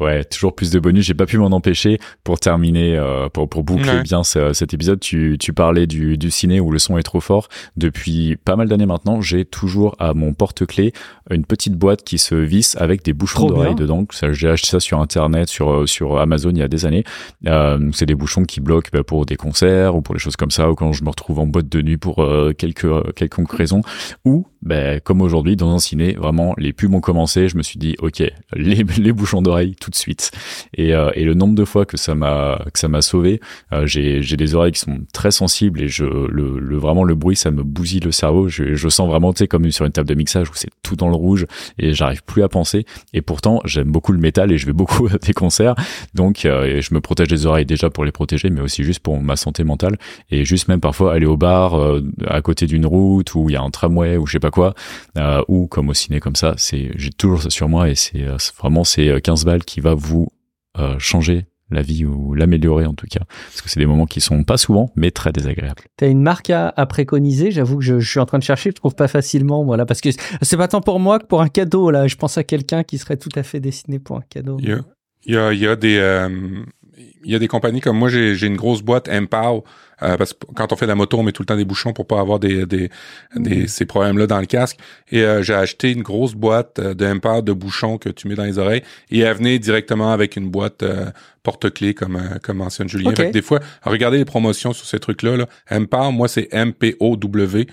Ouais, toujours plus de bonus. J'ai pas pu m'en empêcher pour terminer, euh, pour, pour boucler bien cet épisode. Tu, tu parlais du, du ciné où le son est trop fort. Depuis pas mal d'années maintenant, j'ai toujours à mon porte-clés une petite boîte qui se visse avec des bouchons d'oreilles dedans. J'ai acheté ça sur internet, sur, euh, sur Amazon il y a des années. Euh, c'est des bouchons qui bloquent bah, pour des concerts ou pour des choses comme ça, ou quand je me retrouve en boîte de nuit pour euh, quelques quelconque raison. Ou, bah, comme aujourd'hui, dans un ciné, vraiment, les pubs ont commencé. Je me suis dit, ok, [laughs] les, les bouchons d'oreilles tout de suite. Et, euh, et le nombre de fois que ça m'a que ça m'a sauvé, euh, j'ai j'ai des oreilles qui sont très sensibles et je le, vraiment le bruit ça me bousille le cerveau. Je, je sens vraiment tu sais comme sur une table de mixage où c'est tout dans le rouge et j'arrive plus à penser. Et pourtant j'aime beaucoup le métal et je vais beaucoup [laughs] à des concerts, donc euh, je me protège les oreilles déjà pour les protéger, mais aussi juste pour ma santé mentale et juste même parfois aller au bar à côté d'une route où il y a un tramway ou je sais pas quoi, ou comme au ciné comme ça, c'est j'ai toujours ça sur moi et c'est vraiment c'est 15 balles qui va vous euh, changer la vie ou l'améliorer en tout cas. Parce que c'est des moments qui sont pas souvent, mais très désagréables. Tu as une marque à, préconiser? J'avoue que je, suis en train de chercher, je trouve pas facilement, voilà, parce que c'est pas tant pour moi que pour un cadeau, là. Je pense à quelqu'un qui serait tout à fait dessiné pour un cadeau. Il y a, il y a, des, euh, il y a des compagnies comme moi, j'ai une grosse boîte Empower euh, parce que quand on fait de la moto, on met tout le temps des bouchons pour pas avoir des, des, des ces problèmes-là dans le casque. Et euh, j'ai acheté une grosse boîte euh, de de bouchons que tu mets dans les oreilles et elle venait directement avec une boîte porte-clés comme comme mentionne Julien. des fois, regardez les promotions sur ces trucs-là. Là. moi c'est M-P-O-W,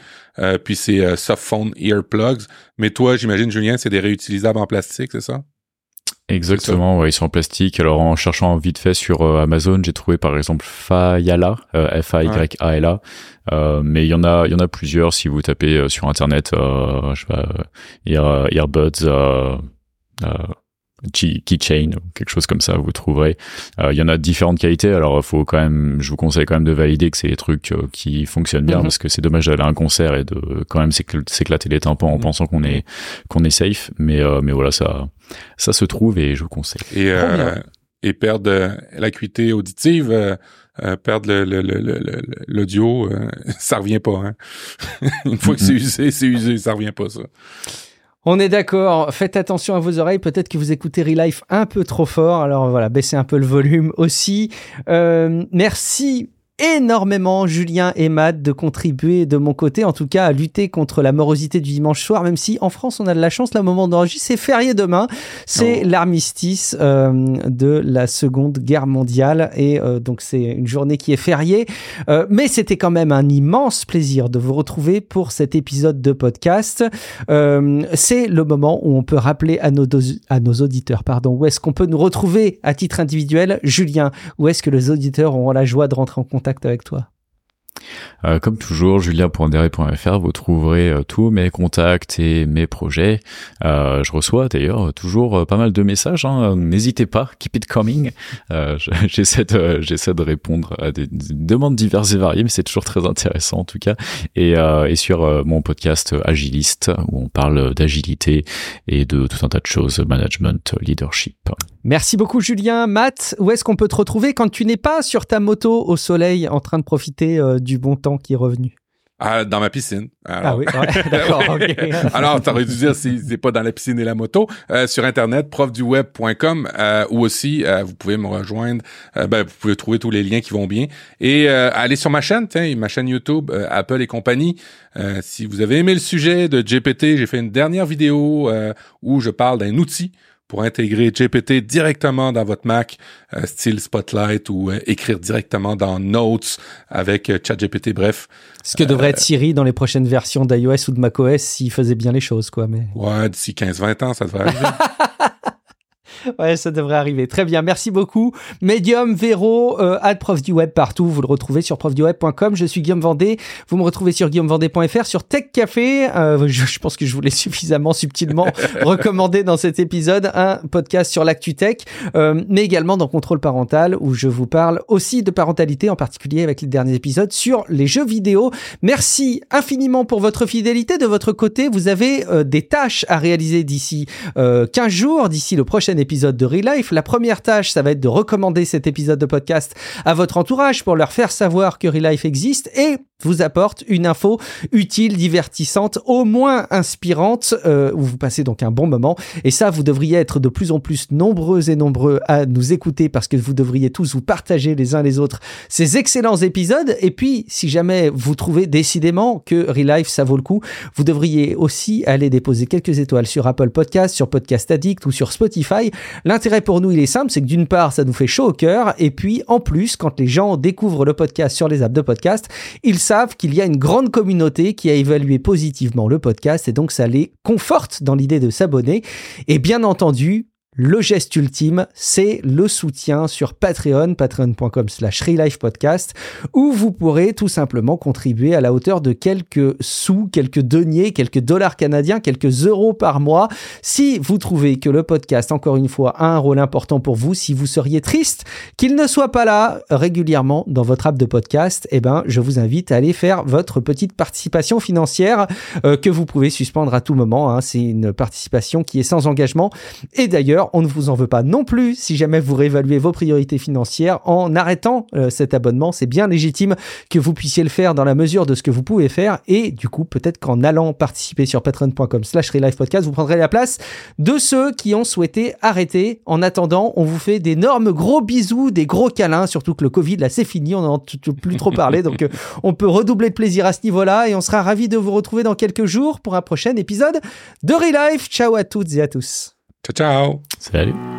puis c'est Softphone Earplugs. Mais toi, j'imagine Julien, c'est des réutilisables en plastique, c'est ça? Exactement, ouais, ils sont en plastique. Alors en cherchant vite fait sur euh, Amazon, j'ai trouvé par exemple Fayala, euh, F A Y A L A. Euh, mais il y en a, il y en a plusieurs. Si vous tapez sur internet, je sais pas, Ear, Earbuds keychain quelque chose comme ça vous trouverez. Euh, il y en a différentes qualités. Alors faut quand même je vous conseille quand même de valider que c'est des trucs euh, qui fonctionnent bien mhm. parce que c'est dommage d'aller à un concert et de quand même s'éclater les tympans en mhm. pensant qu'on est qu'on est safe. Mais euh, mais voilà ça ça se trouve et je vous conseille. Et et perdre l'acuité auditive perdre l'audio [laughs] ça revient pas hein. [laughs] une fois que c'est usé c'est usé ça revient pas ça on est d'accord. Faites attention à vos oreilles. Peut-être que vous écoutez Relife un peu trop fort. Alors voilà, baissez un peu le volume aussi. Euh, merci énormément, Julien et Matt, de contribuer de mon côté, en tout cas, à lutter contre la morosité du dimanche soir, même si en France, on a de la chance, le moment d'enregistrer, c'est férié demain. C'est l'armistice euh, de la Seconde Guerre mondiale. Et euh, donc, c'est une journée qui est fériée. Euh, mais c'était quand même un immense plaisir de vous retrouver pour cet épisode de podcast. c'est le moment où on peut rappeler à nos, à nos auditeurs, pardon, où est-ce qu'on peut nous retrouver à titre individuel. Julien, où est-ce que les auditeurs auront la joie de rentrer en contact avec toi Euh, comme toujours, julien.derry.fr, vous trouverez euh, tous mes contacts et mes projets. Euh, je reçois d'ailleurs toujours pas mal de messages. Hein. N'hésitez pas, keep it coming. [laughs] j'essaie de répondre à des, demandes diverses et variées, mais c'est toujours très intéressant en tout cas. Et sur mon podcast Agiliste, où on parle d'agilité et de tout un tas de choses, management, leadership. Merci beaucoup Julien. Matt, où est-ce qu'on peut te retrouver quand tu n'es pas sur ta moto au soleil en train de profiter du bon temps qui est revenu? Ah, dans ma piscine. ah oui, [laughs] d'accord. [laughs] Alors, t'aurais dû dire si c'est pas dans la piscine et la moto. Euh, sur internet, profduweb.com euh, ou aussi euh, vous pouvez me rejoindre. Euh, ben, vous pouvez trouver tous les liens qui vont bien et aller sur ma chaîne, tiens, ma chaîne YouTube Apple et compagnie. si vous avez aimé le sujet de GPT, j'ai fait une dernière vidéo où je parle d'un outil pour intégrer GPT directement dans votre Mac, euh, style Spotlight ou euh, écrire directement dans Notes avec euh, ChatGPT, bref. Ce que devrait être Siri dans les prochaines versions d'iOS ou de macOS s'il faisait bien les choses, quoi. Mais... Ouais, d'ici 15-20 ans, ça devrait arriver. [laughs] ouais, ça devrait arriver. Très bien, merci beaucoup. Medium, Vero, euh, prof du web partout. Vous le retrouvez sur profduweb.com. Je suis Guillaume Vendée. Vous me retrouvez sur guillaumevendée.fr, sur Tech Café. Euh, je, pense que je vous l'ai [laughs] suffisamment subtilement [laughs] recommandé dans cet épisode. Un podcast sur l'actu tech, euh, mais également dans Contrôle parental où je vous parle aussi de parentalité, en particulier avec les derniers épisodes sur les jeux vidéo. Merci infiniment pour votre fidélité. De votre côté, vous avez euh, des tâches à réaliser d'ici 15 jours, d'ici le prochain épisode de Relife. La première tâche, ça va être de recommander cet épisode de podcast à votre entourage pour leur faire savoir que Relife existe et vous apporte une info utile, divertissante, au moins inspirante, euh, où vous passez donc un bon moment. Et ça, vous devriez être de plus en plus nombreux et nombreux à nous écouter parce que vous devriez tous vous partager les uns les autres ces excellents épisodes. Et puis, si jamais vous trouvez décidément que Relife, ça vaut le coup, vous devriez aussi aller déposer quelques étoiles sur Apple Podcast, sur Podcast Addict ou sur Spotify. L'intérêt pour nous, il est simple, c'est que d'une part, ça nous fait chaud au cœur. Et puis, en plus, quand les gens découvrent le podcast sur les apps de podcast, ils savent qu'il y a une grande communauté qui a évalué positivement le podcast et donc ça les conforte dans l'idée de s'abonner. Et bien entendu, le geste ultime, c'est le soutien sur Patreon, patreon.com slash podcast, où vous pourrez tout simplement contribuer à la hauteur de quelques sous, quelques deniers, quelques dollars canadiens, quelques euros par mois. Si vous trouvez que le podcast, encore une fois, a un rôle important pour vous, si vous seriez triste qu'il ne soit pas là régulièrement dans votre app de podcast, eh ben, je vous invite à aller faire votre petite participation financière euh, que vous pouvez suspendre à tout moment. Hein. C'est une participation qui est sans engagement. Et d'ailleurs, on ne vous en veut pas non plus si jamais vous réévaluez vos priorités financières en arrêtant euh, cet abonnement. C'est bien légitime que vous puissiez le faire dans la mesure de ce que vous pouvez faire. Et du coup, peut-être qu'en allant participer sur patreon.com slash podcast, vous prendrez la place de ceux qui ont souhaité arrêter. En attendant, on vous fait d'énormes gros bisous, des gros câlins, surtout que le Covid, là, c'est fini, on n'en plus trop parler. Donc, euh, on peut redoubler de plaisir à ce niveau-là et on sera ravis de vous retrouver dans quelques jours pour un prochain épisode de Relife. Ciao à toutes et à tous. Ciao, ciao. Salut.